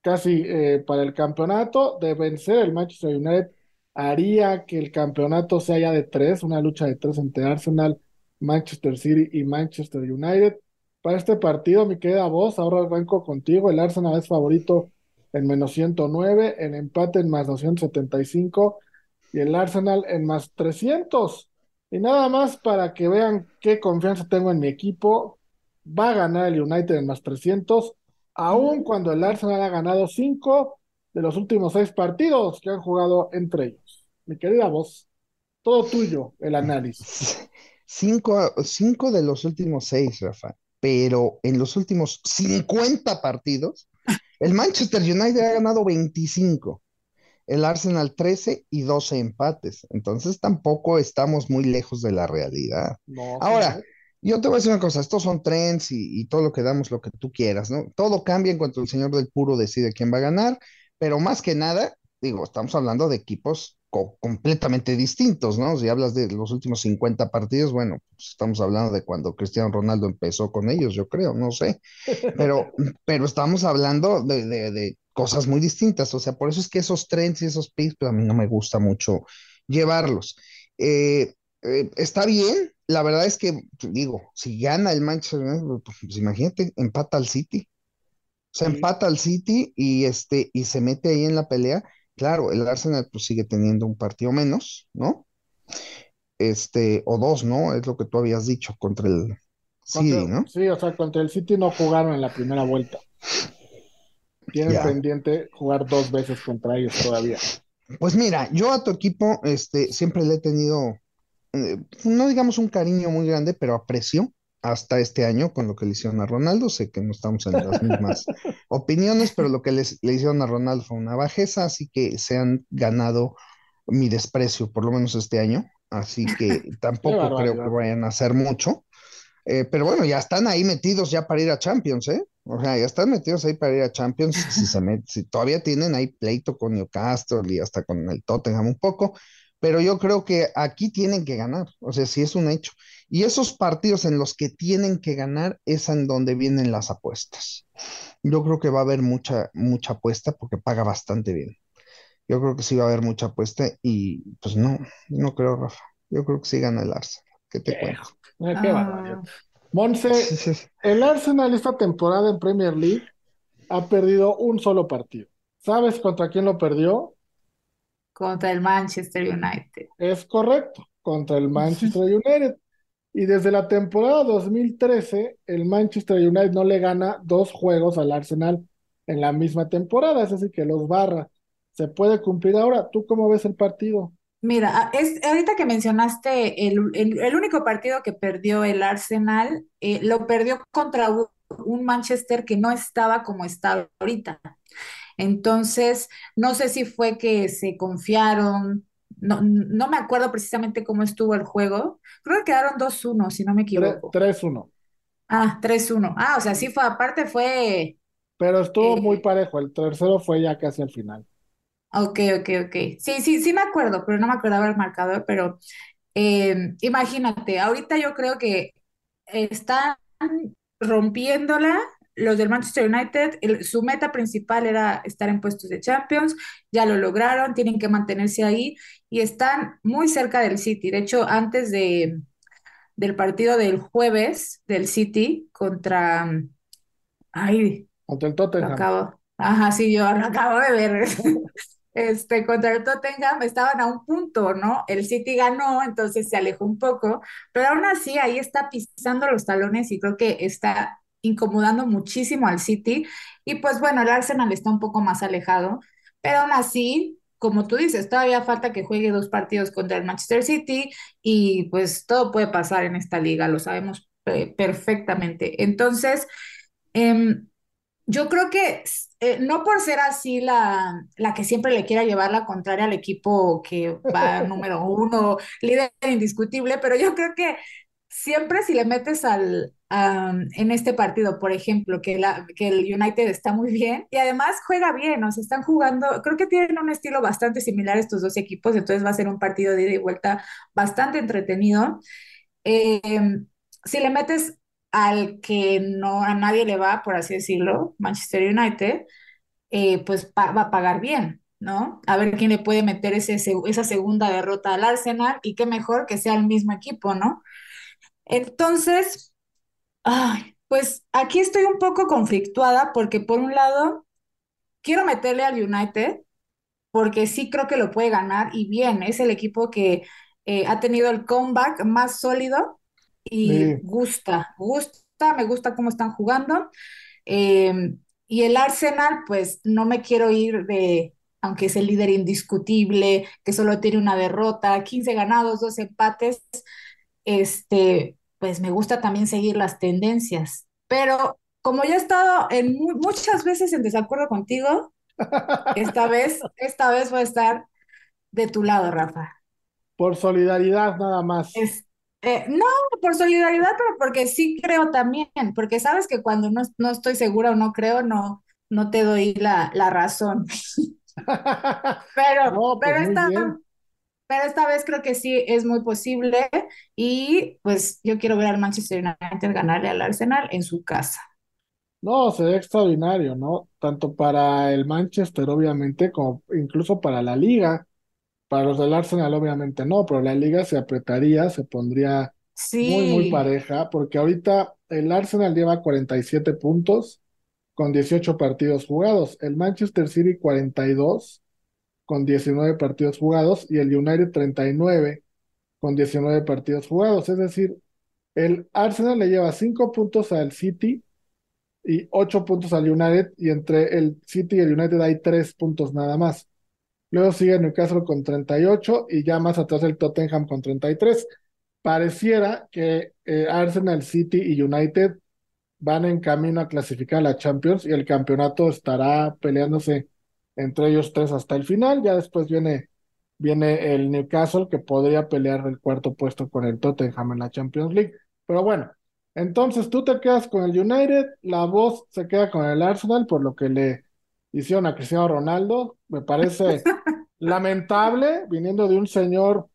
casi eh, para el campeonato, de vencer el Manchester United haría que el campeonato sea ya de tres, una lucha de tres entre Arsenal, Manchester City y Manchester United. Para este partido, mi querida voz, ahora arranco contigo. El Arsenal es favorito en menos 109, en empate en más 275 y el Arsenal en más 300. Y nada más para que vean qué confianza tengo en mi equipo, va a ganar el United en más 300, aun cuando el Arsenal ha ganado 5 de los últimos 6 partidos que han jugado entre ellos. Mi querida voz, todo tuyo el análisis. Cinco, cinco de los últimos seis, Rafa. Pero en los últimos 50 partidos, el Manchester United ha ganado 25. el Arsenal 13 y 12 empates. Entonces tampoco estamos muy lejos de la realidad. No, Ahora, sí, yo te voy a decir una cosa, estos son trends y, y todo lo que damos, lo que tú quieras, ¿no? Todo cambia en cuanto el señor del puro decide quién va a ganar, pero más que nada, digo, estamos hablando de equipos co- completamente distintos, ¿no? Si hablas de los últimos 50 partidos, bueno, pues estamos hablando de cuando Cristiano Ronaldo empezó con ellos, yo creo, no sé, pero, pero estamos hablando de, de- de cosas muy distintas, o sea, por eso es que esos trends y esos picks, pues a mí no me gusta mucho llevarlos. Eh, eh, está bien, la verdad es que, digo, si gana el Manchester United, pues, pues imagínate, empata al City. O sea, sí. empata al City y este y se mete ahí en la pelea. Claro, el Arsenal pues sigue teniendo un partido menos, ¿no? Este, o dos, ¿no? Es lo que tú habías dicho contra el City, Contra, ¿no? sí, o sea, contra el City no jugaron en la primera vuelta. Tienen pendiente jugar dos veces contra ellos todavía. Pues mira, yo a tu equipo, este, siempre le he tenido, eh, no digamos un cariño muy grande, pero aprecio hasta este año con lo que le hicieron a Ronaldo. Sé que no estamos en las mismas opiniones, pero lo que les- le hicieron a Ronaldo fue una bajeza, así que se han ganado mi desprecio, por lo menos este año. Así que tampoco creo que vayan a hacer mucho. Eh, pero bueno, ya están ahí metidos ya para ir a Champions, ¿eh? O sea, ya están metidos ahí para ir a Champions. Si se met- si todavía tienen ahí pleito con Newcastle y hasta con el Tottenham un poco, pero yo creo que aquí tienen que ganar. O sea, sí es un hecho. Y esos partidos en los que tienen que ganar es en donde vienen las apuestas. Yo creo que va a haber mucha, mucha apuesta porque paga bastante bien. Yo creo que sí va a haber mucha apuesta y pues no, no creo, Rafa. Yo creo que sí gana el Arsenal. ¿Qué te cuento? eh, qué. Ah, Monse, Sí, sí, sí. el Arsenal esta temporada en Premier League ha perdido un solo partido. ¿Sabes contra quién lo perdió? Contra el Manchester United. Es correcto, contra el Manchester United. Y desde la temporada 2013, el Manchester United no le gana dos juegos al Arsenal en la misma temporada, es decir, que los barra. Se puede cumplir ahora. ¿Tú cómo ves el partido? Mira, a- es, ahorita que mencionaste el, el- el único partido que perdió el Arsenal, eh, lo perdió contra un, un Manchester que no estaba como está ahorita. Entonces, no sé si fue que se confiaron, no, no me acuerdo precisamente cómo estuvo el juego. Creo que quedaron dos uno, si no me equivoco. 3-1. Ah, tres uno. Ah, o sea, sí fue, aparte fue... Pero estuvo muy eh, parejo. El tercero fue ya casi al final. ok, ok, ok. Sí, sí, sí me acuerdo, pero no me acordaba el marcador, pero eh, imagínate, ahorita yo creo que están rompiéndola los del Manchester United. el- su meta principal era estar en puestos de Champions, ya lo lograron, tienen que mantenerse ahí y están muy cerca del City. De hecho, antes de, del partido del jueves del City contra, ay, Contra el Tottenham. acabo, ajá, sí, yo lo acabo de ver. Este, contra el Tottenham estaban a un punto, ¿no? El City ganó, entonces se alejó un poco, pero aún así ahí está pisando los talones y creo que está incomodando muchísimo al City. Y pues bueno, el Arsenal está un poco más alejado, pero aún así, como tú dices, todavía falta que juegue dos partidos contra el Manchester City y pues todo puede pasar en esta liga, lo sabemos eh, perfectamente. Entonces, em, yo creo que eh, no por ser así la, la que siempre le quiera llevar la contraria al equipo que va número uno, líder indiscutible, pero yo creo que siempre si le metes al, am, en este partido, por ejemplo, que, la, que el United está muy bien y además juega bien, o sea, están jugando, creo que tienen un estilo bastante similar estos dos equipos, entonces va a ser un partido de ida y vuelta bastante entretenido. Eh, si le metes al que no a nadie le va, por así decirlo, Manchester United, eh, pues va a pagar bien, ¿no? A ver quién le puede meter ese, esa segunda derrota al Arsenal y qué mejor que sea el mismo equipo, ¿no? Entonces, ay, pues aquí estoy un poco conflictuada porque por un lado quiero meterle al United porque sí creo que lo puede ganar y bien, es el equipo que eh, ha tenido el comeback más sólido y Sí. gusta, gusta, me gusta cómo están jugando. Eh, y el Arsenal, pues no me quiero ir de, aunque es el líder indiscutible, que solo tiene una derrota, 15 ganados, dos empates, este, pues me gusta también seguir las tendencias. Pero como ya he estado en mu- muchas veces en desacuerdo contigo, Esta vez, esta vez voy a estar de tu lado, Rafa. Por solidaridad nada más. Es, eh, no, por solidaridad, pero porque sí creo también, porque sabes que cuando no, no estoy segura o no creo, no, no te doy la, la razón. Pero, No, pues pero esta. Pero esta vez creo que sí es muy posible y pues yo quiero ver al Manchester United ganarle al Arsenal en su casa. No, sería extraordinario, ¿no? Tanto para el Manchester, obviamente, como incluso para la liga. Para los del Arsenal, obviamente no, pero la liga se apretaría, se pondría muy, muy Sí, pareja, porque ahorita el Arsenal lleva 47 puntos con 18 partidos jugados, el Manchester City 42 con 19 partidos jugados y el United 39 con 19 partidos jugados. Es decir, el Arsenal le lleva 5 puntos al City y 8 puntos al United y entre el City y el United hay 3 puntos nada más. Luego sigue Newcastle con 38 y ya más atrás el Tottenham con 33. Pareciera que eh, Arsenal, City y United van en camino a clasificar a la Champions y el campeonato estará peleándose entre ellos tres hasta el final. Ya después viene, viene el Newcastle que podría pelear el cuarto puesto con el Tottenham en la Champions League. Pero bueno, entonces tú te quedas con el United, la voz se queda con el Arsenal por lo que le hicieron a Cristiano Ronaldo. Me parece lamentable viniendo de un señor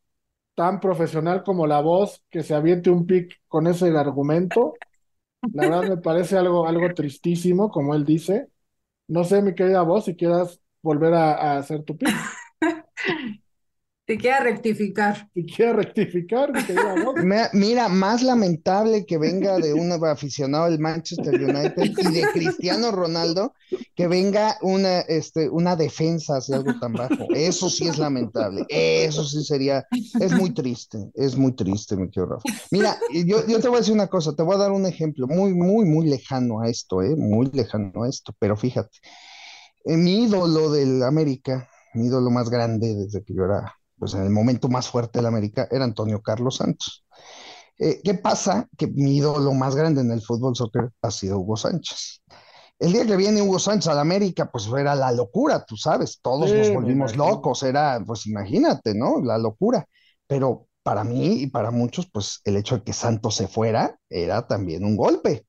tan profesional como la voz que se aviente un pick con ese argumento. La verdad me parece algo, algo tristísimo, como él dice. No sé, mi querida voz, si quieras volver a, a hacer tu pick. te queda rectificar. Si quieres rectificar, mi querida voz. Me- Mira, más lamentable que venga de un aficionado del Manchester United y de Cristiano Ronaldo que venga una, este, una defensa hacia algo tan bajo. Eso sí es lamentable. Eso sí sería, es muy triste, es muy triste, mi querido Rafa. Mira, yo, yo te voy a decir una cosa, te voy a dar un ejemplo muy, muy, muy lejano a esto, ¿eh? Muy lejano a esto, pero fíjate, eh, mi ídolo del América, mi ídolo más grande desde que yo era, pues en el momento más fuerte del América, era Antonio Carlos Santos. Eh, ¿qué pasa? Que mi ídolo más grande en el fútbol soccer ha sido Hugo Sánchez. El día que viene Hugo Sánchez al América, pues era la locura, tú sabes, todos Sí, nos volvimos locos, era, pues imagínate, ¿no? La locura. Pero para mí y para muchos, pues el hecho de que Santos se fuera era también un golpe.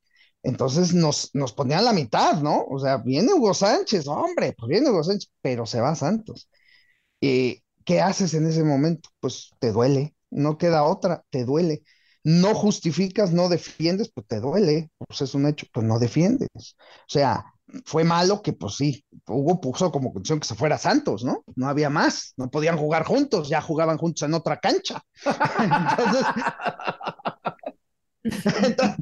Entonces nos, nos ponían la mitad, ¿no? O sea, viene Hugo Sánchez, hombre, pues viene Hugo Sánchez, pero se va Santos. Eh, ¿qué haces en ese momento? Pues te duele, no queda otra, te duele. No justificas, no defiendes, pues te duele, pues es un hecho, pues no defiendes. O sea, fue malo que pues sí, Hugo puso como condición que se fuera Santos, ¿no? No había más, no podían jugar juntos, ya jugaban juntos en otra cancha. Entonces, entonces,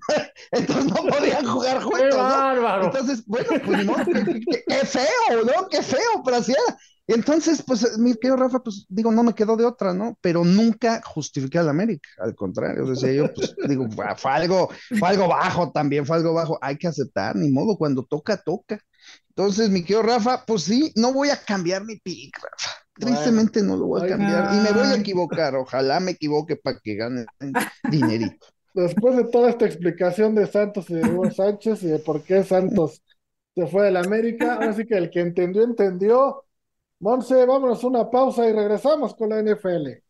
entonces no podían jugar ¡Qué juntos, ¿no? bárbaro! Entonces, bueno, pues modo, qué, qué- qué feo, ¿no? Qué feo, pero así era. Entonces, pues, mi querido Rafa, pues digo, no me quedó de otra, ¿no? Pero nunca justifiqué al América, al contrario, decía yo, pues digo, "Fue- algo, fue algo bajo también, fue algo bajo, hay que aceptar, ni modo, cuando toca, toca. Entonces, mi querido Rafa, pues sí, no voy a cambiar mi pick, Rafa. Bueno, Tristemente no lo voy a oiga, cambiar y me voy a equivocar, ojalá me equivoque para que gane dinerito. Después de toda esta explicación de Santos y de Hugo Sánchez y de por qué Santos se fue del América, ahora sí que el que entendió, entendió. Monse, vámonos una pausa y regresamos con la NFL.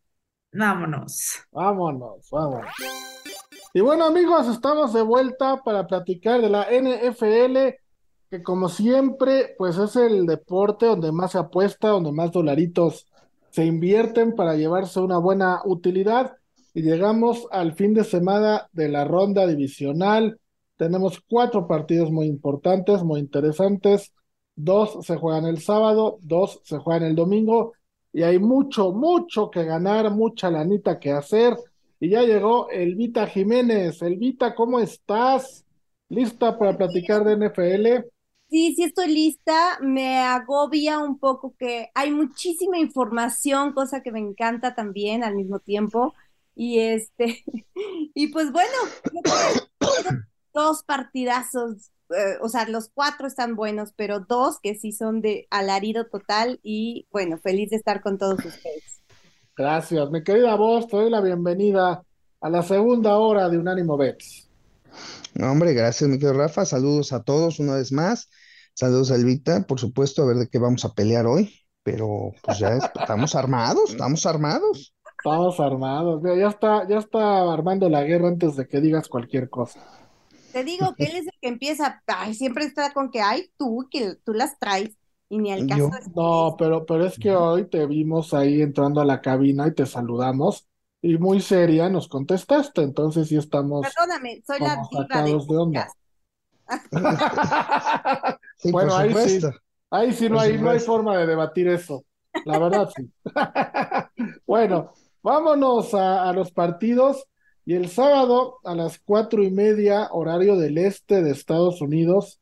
Vámonos. Vámonos, vámonos. Y bueno, amigos, estamos de vuelta para platicar de la NFL, que como siempre, pues es el deporte donde más se apuesta, donde más dolaritos se invierten para llevarse una buena utilidad. Y llegamos al fin de semana de la ronda divisional. Tenemos cuatro partidos muy importantes, muy interesantes. Dos se juegan el sábado, dos se juegan el domingo. Y hay mucho, mucho que ganar, mucha lanita que hacer. Y ya llegó Elvita Jiménez. Elvita, ¿cómo estás? ¿Lista para platicar de NFL? Sí, sí estoy lista. Me agobia un poco que hay muchísima información, cosa que me encanta también al mismo tiempo. Y este, y pues bueno, dos partidazos, eh, o sea, los cuatro están buenos, pero dos que sí son de alarido total y bueno, feliz de estar con todos ustedes. Gracias, mi querida voz, te doy la bienvenida a la segunda hora de Unánimo Bets. No, hombre, gracias, mi querido Rafa. Saludos a todos una vez más. Saludos, Elvita, por supuesto, a ver de qué vamos a pelear hoy, pero pues ya es- estamos armados, estamos armados. Estamos armados. Mira, ya está, ya está armando la guerra antes de que digas cualquier cosa. Te digo que él es el que empieza, ay, siempre está con que, ay, tú, que tú las traes, y ni al Yo, caso es No, pero, pero es que hoy te vimos ahí entrando a la cabina y te saludamos y muy seria nos contestaste, entonces sí estamos Perdóname, soy la diva de onda. sí, Bueno, ahí sí, ahí sí no hay, no hay forma de debatir eso. La verdad, sí. Bueno, vámonos a, los partidos. Y el sábado a las cuatro y media, horario del este de Estados Unidos,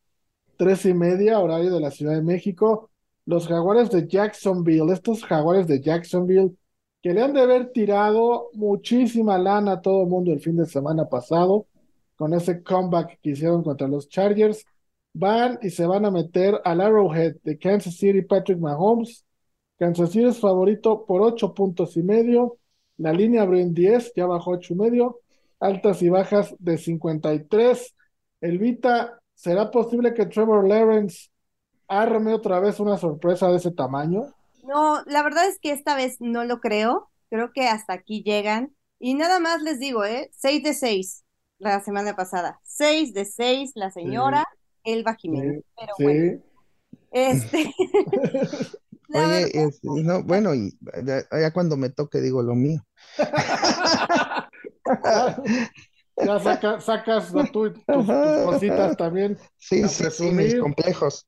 tres y media, horario de la Ciudad de México, los Jaguares de Jacksonville, estos Jaguares de Jacksonville, que le han de haber tirado muchísima lana a todo el mundo el fin de semana pasado, con ese comeback que hicieron contra los Chargers, van y se van a meter al Arrowhead de Kansas City Patrick Mahomes. Kansas City es favorito por ocho puntos y medio. La línea abrió en 10, ya bajó ocho y medio. Altas y bajas de 53. Elvita, ¿será posible que Trevor Lawrence arme otra vez una sorpresa de ese tamaño? No, la verdad es que esta vez no lo creo. Creo que hasta aquí llegan. Y nada más les digo, ¿eh? 6 de 6 la semana pasada. 6 de 6 la señora Elba Jiménez. Sí, Pero bueno, sí. este, Oye, no, bueno, y ya, ya cuando me toque digo lo mío. Ya saca- sacas tú tus, tus cositas también Sí, sí, sí, mis presumir. complejos.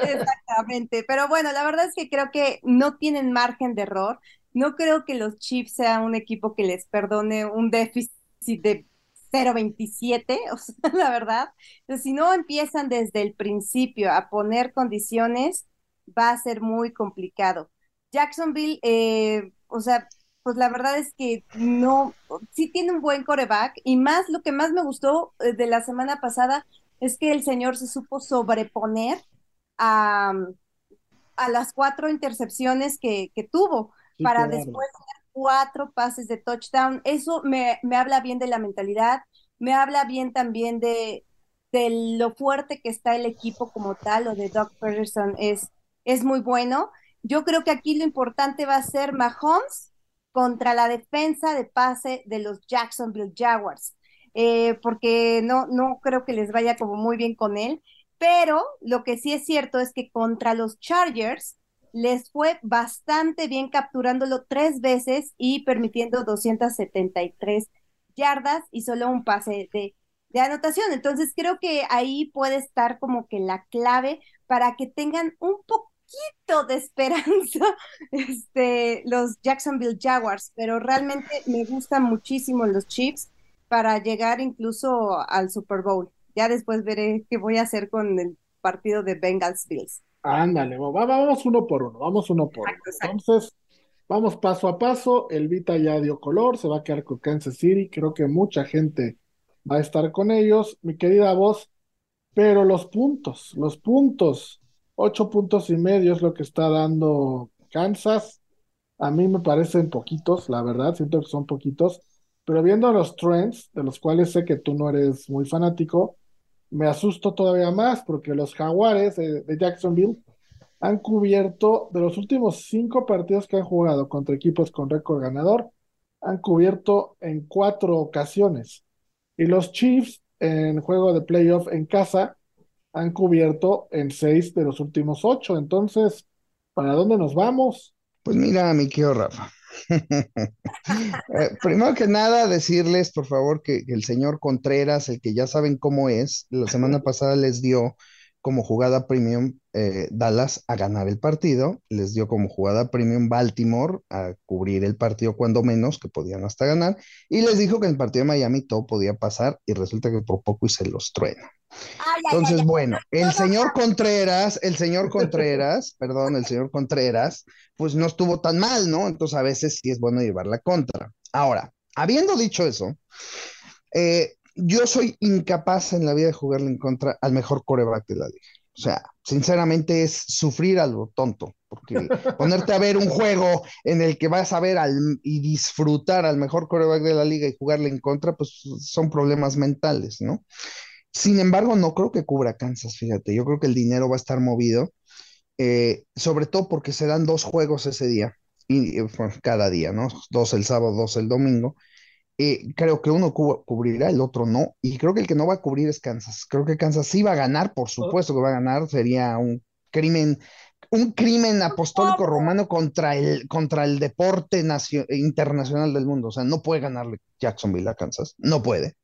exactamente. Pero bueno, la verdad es que creo que no tienen margen de error. No creo que los Chiefs sean un equipo que les perdone un déficit de 0.27, o sea, la verdad. Entonces, si no empiezan desde el principio a poner condiciones, va a ser muy complicado. Jacksonville, eh, o sea, pues la verdad es que no, sí tiene un buen coreback y más, lo que más me gustó eh, de la semana pasada es que el señor se supo sobreponer a, a las cuatro intercepciones que, que tuvo Sí, para claro. después tener cuatro pases de touchdown. Eso me, me habla bien de la mentalidad, me habla bien también de, de lo fuerte que está el equipo como tal, o de Doug Peterson es, es muy bueno. Yo creo que aquí lo importante va a ser Mahomes contra la defensa de pase de los Jacksonville Jaguars, eh, porque no, no creo que les vaya como muy bien con él, pero lo que sí es cierto es que contra los Chargers les fue bastante bien capturándolo tres veces y permitiendo 273 yardas y solo un pase de, de anotación. Entonces creo que ahí puede estar como que la clave para que tengan un poquito de esperanza este, los Jacksonville Jaguars, pero realmente me gustan muchísimo los Chiefs para llegar incluso al Super Bowl. Ya después veré qué voy a hacer con el partido de Bengals Bills. Ándale, va- va- vamos uno por uno, vamos uno por uno. Exacto. Entonces, vamos paso a paso. El Vita ya dio color, se va a quedar con Kansas City. Creo que mucha gente va a estar con ellos, mi querida voz. Pero los puntos, los puntos, ocho puntos y medio es lo que está dando Kansas. A mí me parecen poquitos, la verdad, siento que son poquitos. Pero viendo los trends, de los cuales sé que tú no eres muy fanático, me asusto todavía más porque los Jaguares de, de Jacksonville han cubierto, de los últimos cinco partidos que han jugado contra equipos con récord ganador, han cubierto en cuatro ocasiones. Y los Chiefs en juego de playoff en casa han cubierto en seis de los últimos ocho. Entonces, ¿para dónde nos vamos? Pues mira, mi querido Rafa. Eh, primero que nada, decirles, por favor, que, el señor Contreras, el que ya saben cómo es, la semana pasada les dio como jugada premium eh, Dallas a ganar el partido, les dio como jugada premium Baltimore a cubrir el partido cuando menos, que podían hasta ganar, y les dijo que en el partido de Miami todo podía pasar y resulta que por poco y se los truena. Ay, Entonces, ay, ay. bueno, el señor Contreras, el señor Contreras, perdón, el señor Contreras, pues no estuvo tan mal, ¿no? Entonces a veces sí es bueno llevar la contra. Ahora, habiendo dicho eso, eh, yo soy incapaz en la vida de jugarle en contra al mejor coreback de la liga. O sea, sinceramente es sufrir a lo tonto, porque ponerte a ver un juego en el que vas a ver al, y disfrutar al mejor coreback de la liga y jugarle en contra, pues son problemas mentales, ¿no? Sin embargo, no creo que cubra Kansas, fíjate. Yo creo que el dinero va a estar movido, eh, sobre todo porque se dan dos juegos ese día, y, eh, bueno, cada día, ¿no? Dos el sábado, dos el domingo. Eh, creo que uno cu- cubrirá, el otro no, y creo que el que no va a cubrir es Kansas. Creo que Kansas sí va a ganar, por supuesto que va a ganar, sería un crimen, un crimen apostólico romano contra el, contra el deporte nacio- internacional del mundo. O sea, no puede ganarle Jacksonville a Kansas, no puede.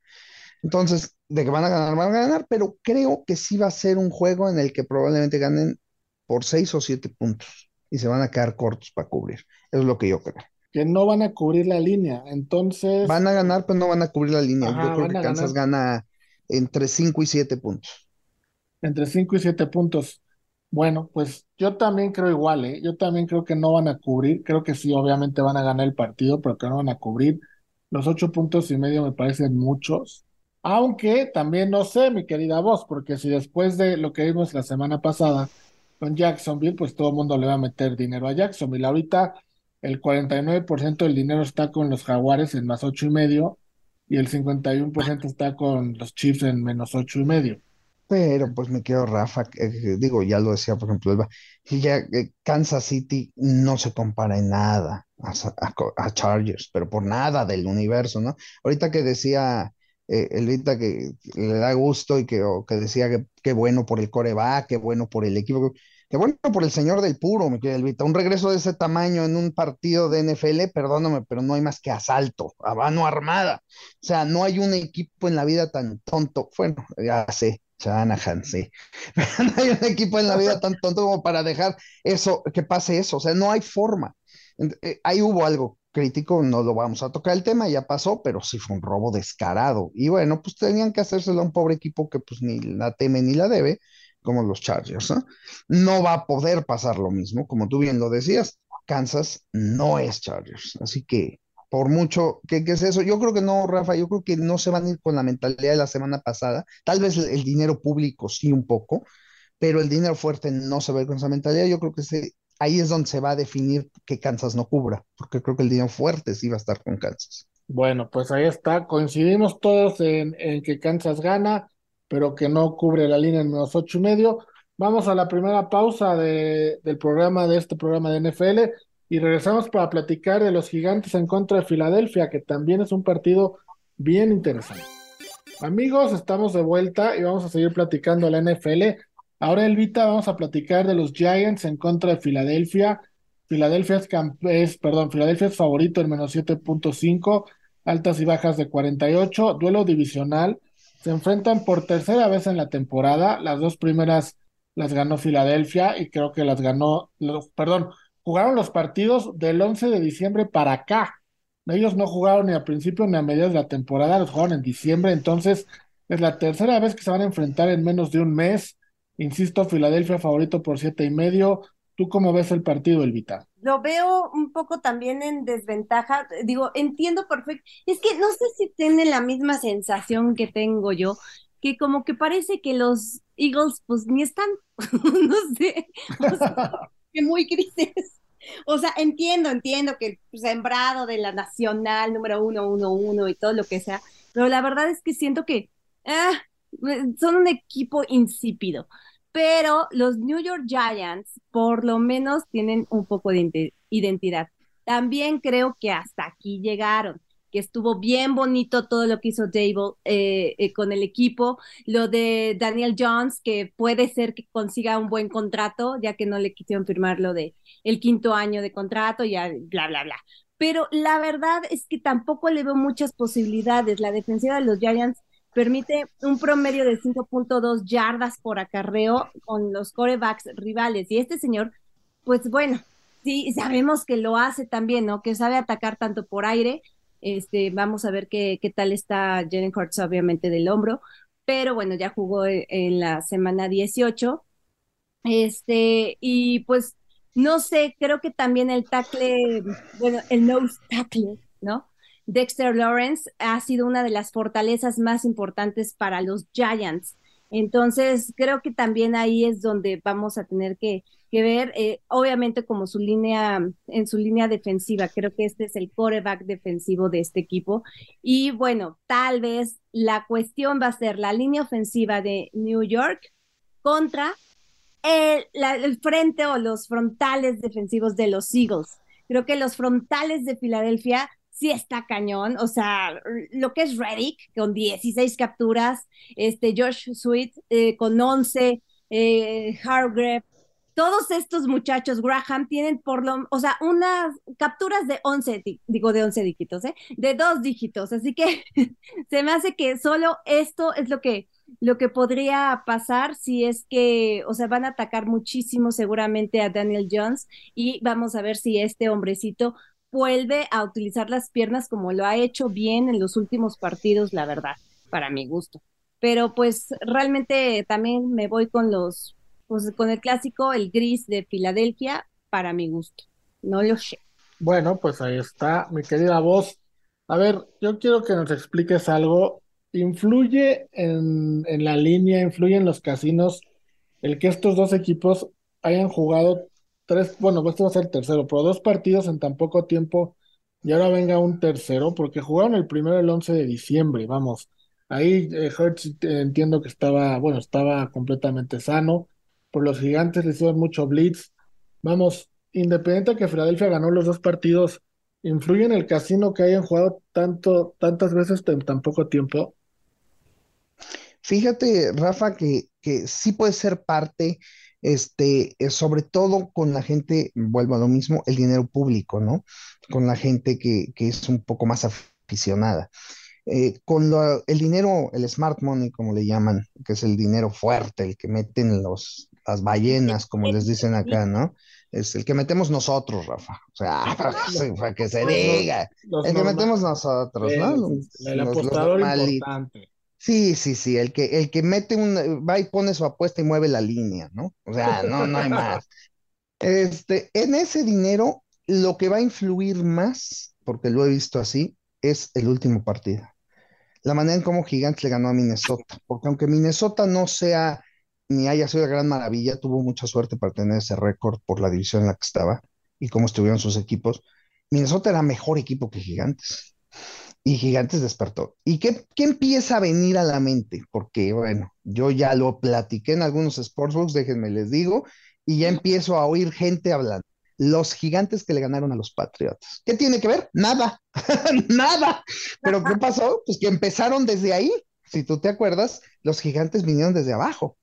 Entonces, de que van a ganar, van a ganar, pero creo que sí va a ser un juego en el que probablemente ganen por seis o siete puntos y se van a quedar cortos para cubrir. Eso es lo que yo creo. que no van a cubrir la línea. Entonces, Van a ganar, pero no van a cubrir la línea. Ajá, Yo creo que Kansas gana entre 5 y 7 puntos. entre 5 y 7 puntos. Bueno, pues yo también creo igual, ¿eh? Yo también creo que no van a cubrir. Creo que sí, obviamente van a ganar el partido, pero que no van a cubrir. Los ocho puntos y medio me parecen muchos. Aunque también no sé, mi querida voz, porque si después de lo que vimos la semana pasada con Jacksonville, pues todo el mundo le va a meter dinero a Jacksonville. Ahorita el 49% del dinero está con los Jaguares en más ocho y medio y el 51% está con los Chiefs en menos ocho y medio. Pero pues me quedo Rafa, eh, digo, ya lo decía, por ejemplo, Elba, ya eh, Kansas City no se compara en nada a Chargers, pero por nada del universo, ¿no? Ahorita que decía eh, Elvita que le da gusto y que, que decía que bueno por el coreback, qué bueno por el equipo, qué bueno por el señor del puro, mi querida Elvita. Un regreso de ese tamaño en un partido de NFL, perdóname, pero no hay más que asalto, a mano armada. O sea, no hay un equipo en la vida tan tonto. Bueno, ya sé, Shanahan, sí. Pero no hay un equipo en la vida tan tonto como para dejar eso, que pase eso. O sea, no hay forma. Eh, Ahí hubo algo crítico, no lo vamos a tocar el tema, ya pasó, pero sí fue un robo descarado. Y bueno, pues tenían que hacérselo a un pobre equipo que pues ni la teme ni la debe, como los Chargers, ¿no? Va a poder pasar lo mismo, como tú bien lo decías. Kansas no es Chargers, así que por mucho que, que es eso, yo creo que no, Rafa, yo creo que no se van a ir con la mentalidad de la semana pasada. Tal vez el, el dinero público sí un poco, pero el dinero fuerte no se va a ir con esa mentalidad. Yo creo que se, ahí es donde se va a definir que Kansas no cubra, porque creo que el dinero fuerte sí va a estar con Kansas. Bueno, pues ahí está. Coincidimos todos en, que Kansas gana, pero que no cubre la línea en menos ocho y medio. Vamos a la primera pausa de- del programa, de este programa de NFL, y regresamos para platicar de los gigantes en contra de Filadelfia, que también es un partido bien interesante. Amigos, estamos de vuelta y vamos a seguir platicando la NFL. Ahora, Elvita, vamos a platicar de los Giants en contra de Filadelfia. Filadelfia es, es, perdón, Filadelfia es favorito en menos 7.5, altas y bajas de 48, duelo divisional. Se enfrentan por tercera vez en la temporada. Las dos primeras las ganó Filadelfia y creo que las ganó, los, perdón, jugaron los partidos del 11 de diciembre para acá. Ellos no jugaron ni a principio ni a mediados de la temporada, los jugaron en diciembre, entonces es la tercera vez que se van a enfrentar en menos de un mes. Insisto, Filadelfia favorito por siete y medio. ¿Tú cómo ves el partido, Elvita? Lo veo un poco también en desventaja. Digo, entiendo perfecto. Es que no sé si tienen la misma sensación que tengo yo, que como que parece que los Eagles pues ni están, no sé, o sea, que muy grises. O sea, entiendo, entiendo que el sembrado de la nacional número uno, uno, uno y todo lo que sea, pero la verdad es que siento que ah, son un equipo insípido. Pero los New York Giants por lo menos tienen un poco de identidad. También creo que hasta aquí llegaron, que estuvo bien bonito todo lo que hizo Dable eh, eh, con el equipo, lo de Daniel Jones, que puede ser que consiga un buen contrato, ya que no le quisieron firmar lo de el quinto año de contrato, ya bla, bla, bla. Pero la verdad es que tampoco le veo muchas posibilidades. La defensiva de los Giants permite un promedio de 5.2 yardas por acarreo con los corebacks rivales. Y este señor, pues bueno, sí, sabemos que lo hace también, ¿no? Que sabe atacar tanto por aire. Este, vamos a ver qué, qué tal está Jalen Hurts, obviamente, del hombro. Pero bueno, ya jugó en, en la semana 18. Este, y pues, no sé, creo que también el tackle, bueno, el nose tackle, ¿no? Dexter Lawrence ha sido una de las fortalezas más importantes para los Giants. Entonces, creo que también ahí es donde vamos a tener que, ver, eh, obviamente como su línea, en su línea defensiva, creo que este es el coreback defensivo de este equipo. Y bueno, tal vez la cuestión va a ser la línea ofensiva de New York contra el, el frente o los frontales defensivos de los Eagles. Creo que los frontales de Filadelfia sí está cañón. O sea, lo que es Reddick con 16 capturas, este Josh Sweet eh, con 11, eh, Hargrave, todos estos muchachos, Graham, tienen por lo, o sea, unas capturas de 11, digo de 11 dígitos, ¿eh? De dos dígitos. Así que se me hace que solo esto es lo que, lo que podría pasar si es que, o sea, van a atacar muchísimo seguramente a Daniel Jones y vamos a ver si este hombrecito vuelve a utilizar las piernas como lo ha hecho bien en los últimos partidos, la verdad, para mi gusto. Pero pues realmente también me voy con los, pues con el clásico, el gris de Filadelfia, para mi gusto. No lo sé. Bueno, pues ahí está, mi querida voz. A ver, yo quiero que nos expliques algo. ¿Influye en, en la línea, influye en los casinos el que estos dos equipos hayan jugado tres, bueno, este va a ser el tercero, pero dos partidos en tan poco tiempo y ahora venga un tercero, porque jugaron el primero el 11 de diciembre, vamos. Ahí eh, Hertz entiendo que estaba, bueno, estaba completamente sano. Por los gigantes le hicieron mucho blitz. Vamos, independiente que Filadelfia ganó los dos partidos, ¿influye en el casino que hayan jugado tanto, tantas veces en tan poco tiempo? Fíjate, Rafa, que, que sí puede ser parte este, eh, sobre todo con la gente, vuelvo a lo mismo, el dinero público, ¿no? Con la gente que, que es un poco más aficionada. Eh, con el dinero, el smart money, como le llaman, que es el dinero fuerte, el que meten los, las ballenas, como les dicen acá, ¿no? Es el que metemos nosotros, Rafa. O sea, para que se diga. el que metemos nosotros, ¿no? El apostador importante. Sí, sí, sí, el que, el que mete un, va y pone su apuesta y mueve la línea, ¿no? O sea, no, no hay más. Este, en ese dinero, lo que va a influir más, porque lo he visto así, es el último partido. La manera en cómo Gigantes le ganó a Minnesota, porque aunque Minnesota no sea ni haya sido la gran maravilla, tuvo mucha suerte para tener ese récord por la división en la que estaba y cómo estuvieron sus equipos. Minnesota era mejor equipo que Gigantes y Gigantes despertó. ¿Y qué, qué, empieza a venir a la mente? Porque, bueno, yo ya lo platiqué en algunos sportsbooks, déjenme les digo, y ya empiezo a oír gente hablando. Los gigantes que le ganaron a los Patriotas. ¿Qué tiene que ver? Nada, nada. Pero ¿qué pasó? Pues que empezaron desde ahí. Si tú te acuerdas, los gigantes vinieron desde abajo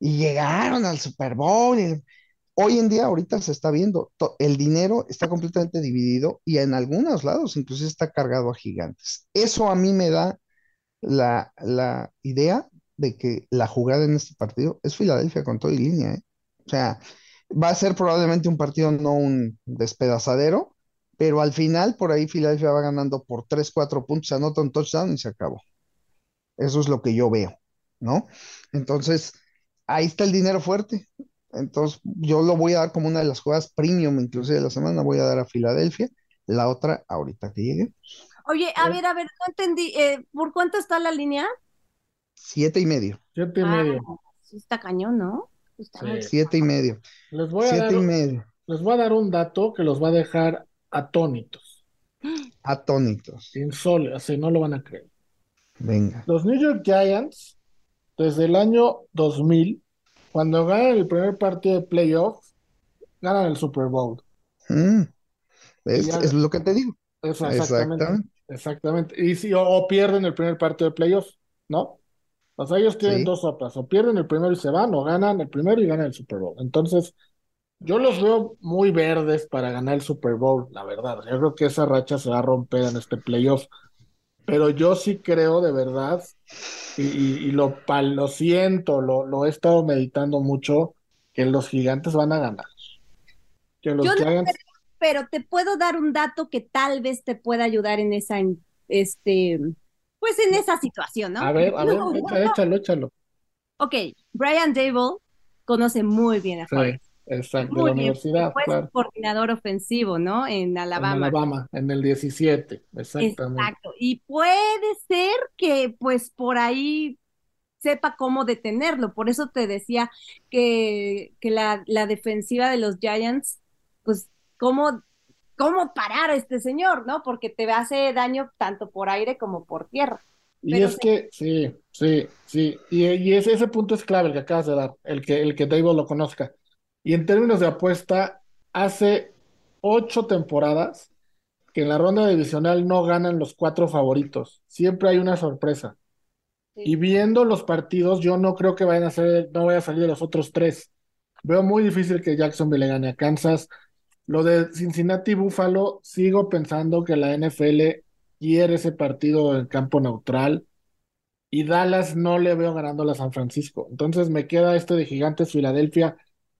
y llegaron al Super Bowl. Hoy en día, ahorita se está viendo, el dinero está completamente dividido y en algunos lados incluso está cargado a gigantes. Eso a mí me da la, idea de que la jugada en este partido es Filadelfia con todo y línea. ¿eh? O sea, va a ser probablemente un partido, no un despedazadero, pero al final por ahí Filadelfia va ganando por 3, 4 puntos, anota un touchdown y se acabó. Eso es lo que yo veo, ¿no? Entonces, ahí está el dinero fuerte. Entonces, yo lo voy a dar como una de las jugadas premium, inclusive de la semana, voy a dar a Filadelfia. La otra, ahorita que llegue. Oye, a ver, a ver, no entendí. Eh, ¿por cuánto está la línea? Siete y medio. Siete y medio. Ah, está cañón, ¿no? Siete y medio. Les voy a dar, y medio. Les voy a dar un dato que los va a dejar atónitos. Atónitos. Insólitos, así no lo van a creer. Venga. Los New York Giants, desde el año 2000, cuando ganan el primer partido de playoffs, ganan el Super Bowl. Mm. Es, lo que te digo. exactamente. Exactamente. Y si, o, pierden el primer partido de playoffs, ¿no? O sea, ellos tienen dos sopas, o pierden el primero y se van, o ganan el primero y ganan el Super Bowl. Entonces, yo los veo muy verdes para ganar el Super Bowl, la verdad. Yo creo que esa racha se va a romper en este playoff. Pero yo sí creo de verdad, y, lo, lo siento, lo, lo he estado meditando mucho, que los gigantes van a ganar. Que los Giants... pero te puedo dar un dato que tal vez te pueda ayudar en esa, este, pues en esa situación, ¿no? A ver, a ver, échalo, échalo. Ok, Brian Dable conoce muy bien a Forrest. Exacto, de la universidad. Fue coordinador ofensivo, ¿no? En Alabama. En Alabama, en el 17, exactamente. Exacto. Y puede ser que, pues, por ahí sepa cómo detenerlo. Por eso te decía que, que la, la defensiva de los Giants, pues, cómo, cómo parar a este señor, ¿no? Porque te hace daño tanto por aire como por tierra. Y es que, sí, sí, sí. Y, y ese, ese punto es clave el que acabas de dar, el que, el que Dave lo conozca. Y en términos de apuesta, hace ocho temporadas que en la ronda divisional no ganan los cuatro favoritos. Siempre hay una sorpresa. Sí. Y viendo los partidos, yo no creo que vayan a ser, no vaya a salir de los otros tres. Veo muy difícil que Jacksonville le gane a Kansas. Lo de Cincinnati Buffalo, sigo pensando que la NFL quiere ese partido en campo neutral y Dallas no le veo ganando a San Francisco. Entonces me queda este de Gigantes Filadelfia,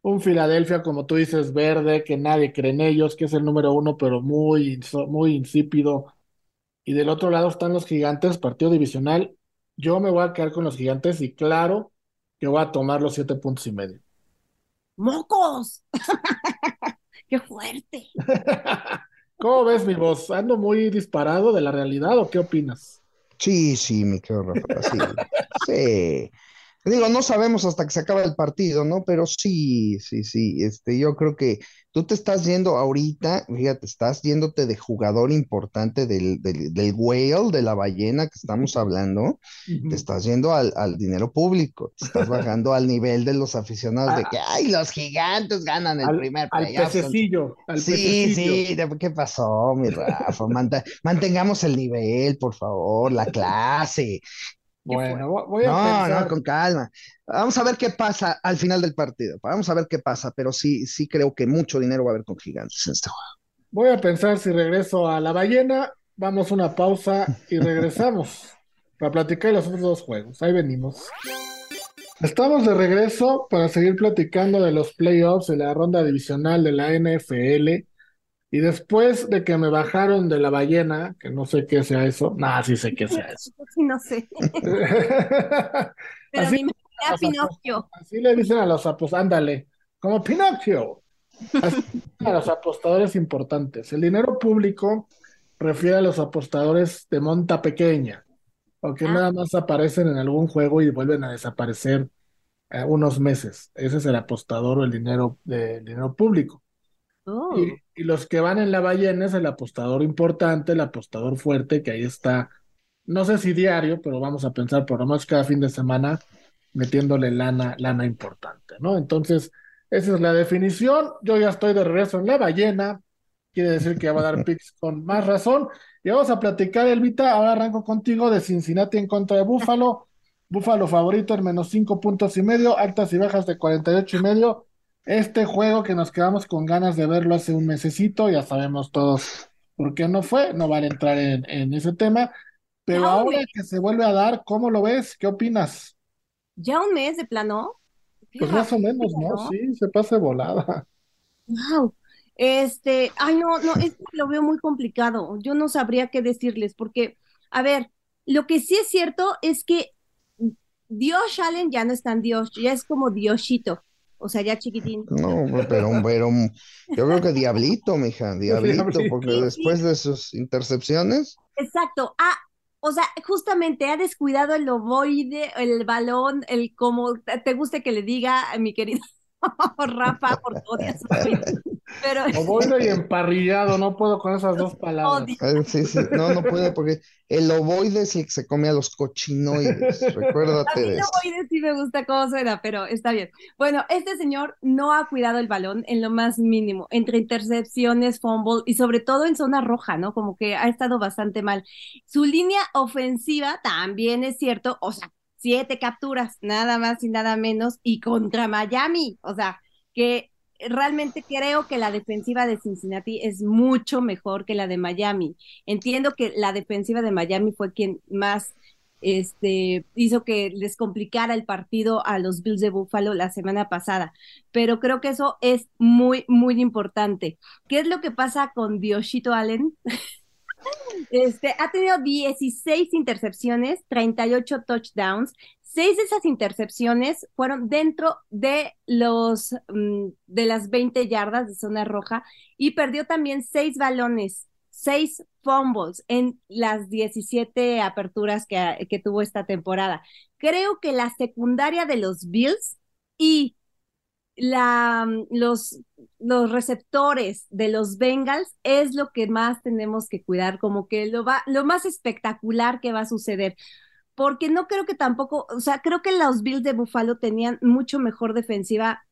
un Filadelfia como tú dices, verde, que nadie cree en ellos, que es el número uno, pero muy, muy insípido. Y del otro lado están los Gigantes, partido divisional. Yo me voy a quedar con los Gigantes y claro que voy a tomar los siete puntos y medio. ¡Mocos! ¡Qué fuerte! ¿Cómo ves mi voz? ¿Ando muy disparado de la realidad o qué opinas? Sí, sí, mi querido Rafa, sí. Sí. Digo, no sabemos hasta que se acaba el partido, ¿no? Pero sí, sí, sí. Este, yo creo que tú te estás yendo ahorita, fíjate, estás yéndote de jugador importante del, del, del whale, de la ballena que estamos hablando, te estás yendo al, al dinero público, te estás bajando al nivel de los aficionados de que, ay, los gigantes ganan el Al, primer al pececillo, al Sí, pececillo. sí, de- ¿qué pasó, mi Rafa? Mantengamos el nivel, por favor, la clase. Bueno, vo- voy a No, no, pensar. con calma. Vamos a ver qué pasa al final del partido. Vamos a ver qué pasa, pero sí, sí creo que mucho dinero va a haber con gigantes en este juego. Voy a pensar si regreso a la ballena. Vamos a una pausa y regresamos para platicar de los otros dos juegos. Ahí venimos. Estamos de regreso para seguir platicando de los playoffs de la ronda divisional de la NFL. Y después de que me bajaron de la ballena, que no sé qué sea eso, nah, sí sé qué sea eso. Sí, no sé. Pero Así, me a Pinocchio. así le dicen a los apostadores, ándale, como Pinocchio. Así le dicen a los apostadores importantes. El dinero público refiere a los apostadores de monta pequeña, o que Ah. nada más aparecen en algún juego y vuelven a desaparecer eh, unos meses. Ese es el apostador o el dinero, de, dinero público. Oh. Y, y los que van en la ballena es el apostador importante, el apostador fuerte, que ahí está, no sé si diario, pero vamos a pensar por lo menos cada fin de semana metiéndole lana, lana importante, ¿no? Entonces, esa es la definición. Yo ya estoy de regreso en la ballena, quiere decir que va a dar picks con más razón. Y vamos a platicar, Elvita, ahora arranco contigo de Cincinnati en contra de Búfalo. Búfalo favorito en menos cinco puntos y medio, altas y bajas de 48 y medio. Este juego que nos quedamos con ganas de verlo hace un mesecito, ya sabemos todos por qué no fue, no vale entrar en, en ese tema, pero Ya, ahora que se vuelve a dar, ¿cómo lo ves? ¿Qué opinas? ¿Ya un mes de plano? Pues más o menos, ¿no? Sí, se pasa de volada. Wow. Este, ay, no, no, es que lo veo muy complicado. Yo no sabría qué decirles, porque, a ver, lo que sí es cierto es que Dios Allen ya no es tan Dios, ya es como Diosito, o sea, ya chiquitín. No, pero, pero yo creo que diablito, mija, diablito, porque después de sus intercepciones, Exacto. Ah, o sea, justamente ha descuidado el ovoide, el balón, el como te te guste que le diga a mi querido Rafa, porque odia su ovoide. Pero Ovoide y emparrillado, no puedo con esas dos palabras. sí, sí, no, no puede, porque el ovoide es el que se come a los cochinoides, A recuérdate mí el ovoide sí me gusta cómo suena, pero está bien. Bueno, este señor no ha cuidado el balón en lo más mínimo, entre intercepciones, fumble y sobre todo en zona roja, ¿no? Como que ha estado bastante mal. Su línea ofensiva también es cierto, o sea, siete capturas, nada más y nada menos, y contra Miami, o sea, que realmente creo que la defensiva de Cincinnati es mucho mejor que la de Miami. Entiendo que la defensiva de Miami fue quien más este, hizo que les complicara el partido a los Bills de Buffalo la semana pasada. Pero creo que eso es muy, muy importante. ¿Qué es lo que pasa con Diosito Allen? Este, ha tenido 16 intercepciones, 38 touchdowns. Seis de esas intercepciones fueron dentro de los mm, de las 20 yardas de zona roja y perdió también seis balones seis fumbles en las 17 aperturas que, que tuvo esta temporada. Creo que la secundaria de los Bills y la, los, los receptores de los Bengals es lo que más tenemos que cuidar, como que lo, va, lo más espectacular que va a suceder. Porque no creo que tampoco, o sea, creo que los Bills de Buffalo tenían mucho mejor defensiva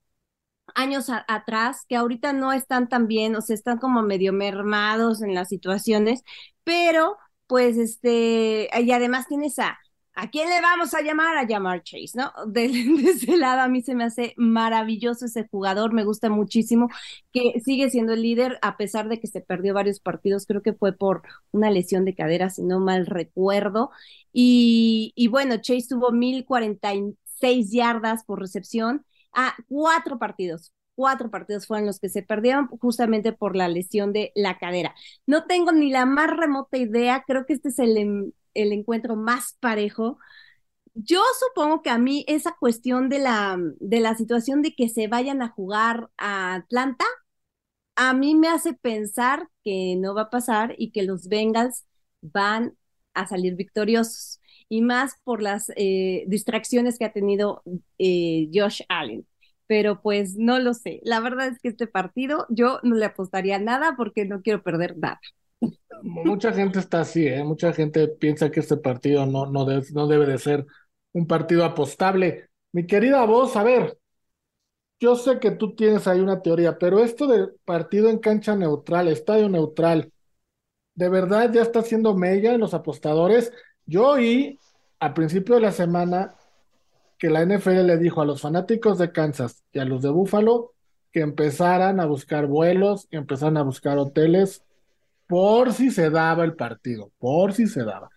años atrás, que ahorita no están tan bien, o sea, están como medio mermados en las situaciones, pero pues este, y además tienes a, ¿a quién le vamos a llamar? A llamar Chase, ¿no? De, ese lado a mí se me hace maravilloso ese jugador, me gusta muchísimo, que sigue siendo el líder a pesar de que se perdió varios partidos, creo que fue por una lesión de cadera, si no mal recuerdo, y, bueno, Chase tuvo 1046 yardas por recepción, a cuatro partidos. Cuatro partidos fueron los que se perdieron justamente por la lesión de la cadera. No tengo ni la más remota idea, creo que este es el, el encuentro más parejo. Yo supongo que a mí esa cuestión de la, de la situación de que se vayan a jugar a Atlanta, a mí me hace pensar que no va a pasar y que los Bengals van a salir victoriosos y más por las eh, distracciones que ha tenido eh, Josh Allen. Pero pues no lo sé. La verdad es que este partido yo no le apostaría nada porque no quiero perder nada. Mucha gente está así, ¿eh? Mucha gente piensa que este partido no, no, no debe de ser un partido apostable. Mi querida voz, a ver, yo sé que tú tienes ahí una teoría, pero esto de partido en cancha neutral, estadio neutral, ¿de verdad ya está haciendo mella en los apostadores? Yo oí a principio de la semana que la NFL le dijo a los fanáticos de Kansas y a los de Buffalo que empezaran a buscar vuelos, que empezaran a buscar hoteles por si se daba el partido, por si se daba.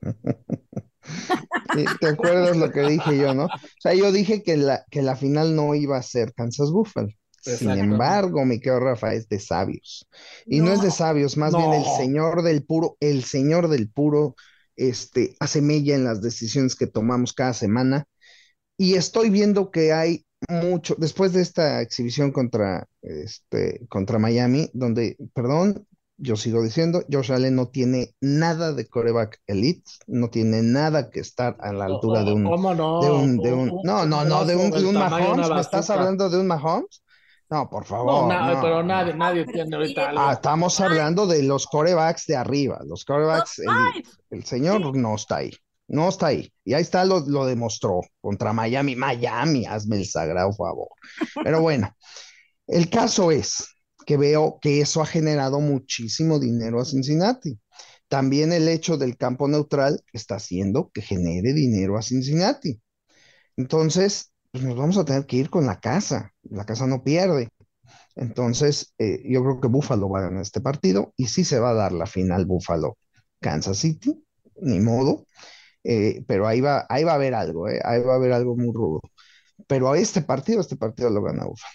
¿Te acuerdas lo que dije yo, no? O sea, yo dije que la, que la final no iba a ser Kansas Buffalo. Sin embargo, mi querido Rafa, es de sabios. Y no, es de sabios, más bien el señor del puro, el señor del puro este, hace mella en las decisiones que tomamos cada semana. Y estoy viendo que hay mucho, después de esta exhibición contra, este, contra Miami, donde, perdón, yo sigo diciendo, Josh Allen no tiene nada de coreback elite, no tiene nada que estar a la altura de un, ¿Cómo no? de un, de un, no, no, no, de un, de un Mahomes, ¿me estás hablando de un Mahomes? No, por favor. No, pero nadie, nadie tiene ahorita algo. Ah, estamos hablando de los corebacks de arriba. Los corebacks, el, señor no está ahí. No está ahí. Y ahí está, lo, lo demostró contra Miami. Miami, hazme el sagrado favor. Pero bueno, el caso es que veo que eso ha generado muchísimo dinero a Cincinnati. También el hecho del campo neutral está haciendo que genere dinero a Cincinnati. Entonces, pues nos vamos a tener que ir con la casa. La casa no pierde. Entonces, eh, yo creo que Buffalo va a ganar este partido y sí se va a dar la final Buffalo Kansas City, ni modo. Eh, pero ahí va, ahí va a haber algo, eh, ahí va a haber algo muy rudo. Pero a este partido, este partido lo gana Buffalo.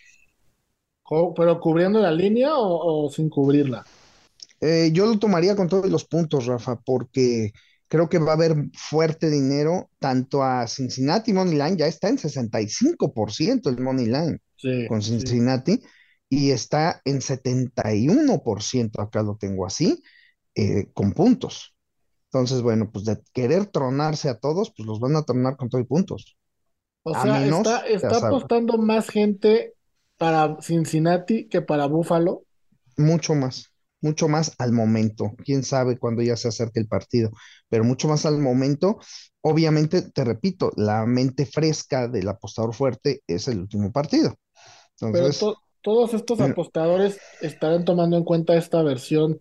¿Pero cubriendo la línea o, sin cubrirla? yo lo tomaría con todos los puntos, Rafa, porque Creo que va a haber fuerte dinero tanto a Cincinnati Money Line, ya está en 65% el Money Line con Cincinnati y está en 71%, acá lo tengo así, eh, con puntos. Entonces, bueno, pues de querer tronarse a todos, pues los van a tronar con todos puntos. O sea, está, está apostando más gente para Cincinnati que para Buffalo. Mucho más mucho más al momento. Quién sabe cuándo ya se acerque el partido, pero mucho más al momento. Obviamente, te repito, la mente fresca del apostador fuerte es el último partido. Entonces, pero todos estos apostadores estarán tomando en cuenta esta versión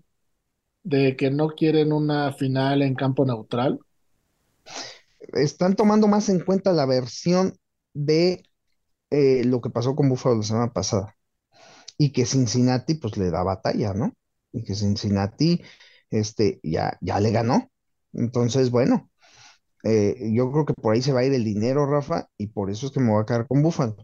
de que no quieren una final en campo neutral. Están tomando más en cuenta la versión de eh, lo que pasó con Buffalo la semana pasada y que Cincinnati pues le da batalla, ¿no? y que Cincinnati este, ya, ya le ganó. Entonces, bueno, eh, yo creo que por ahí se va a ir el dinero, Rafa, y por eso es que me voy a quedar con Búfalo.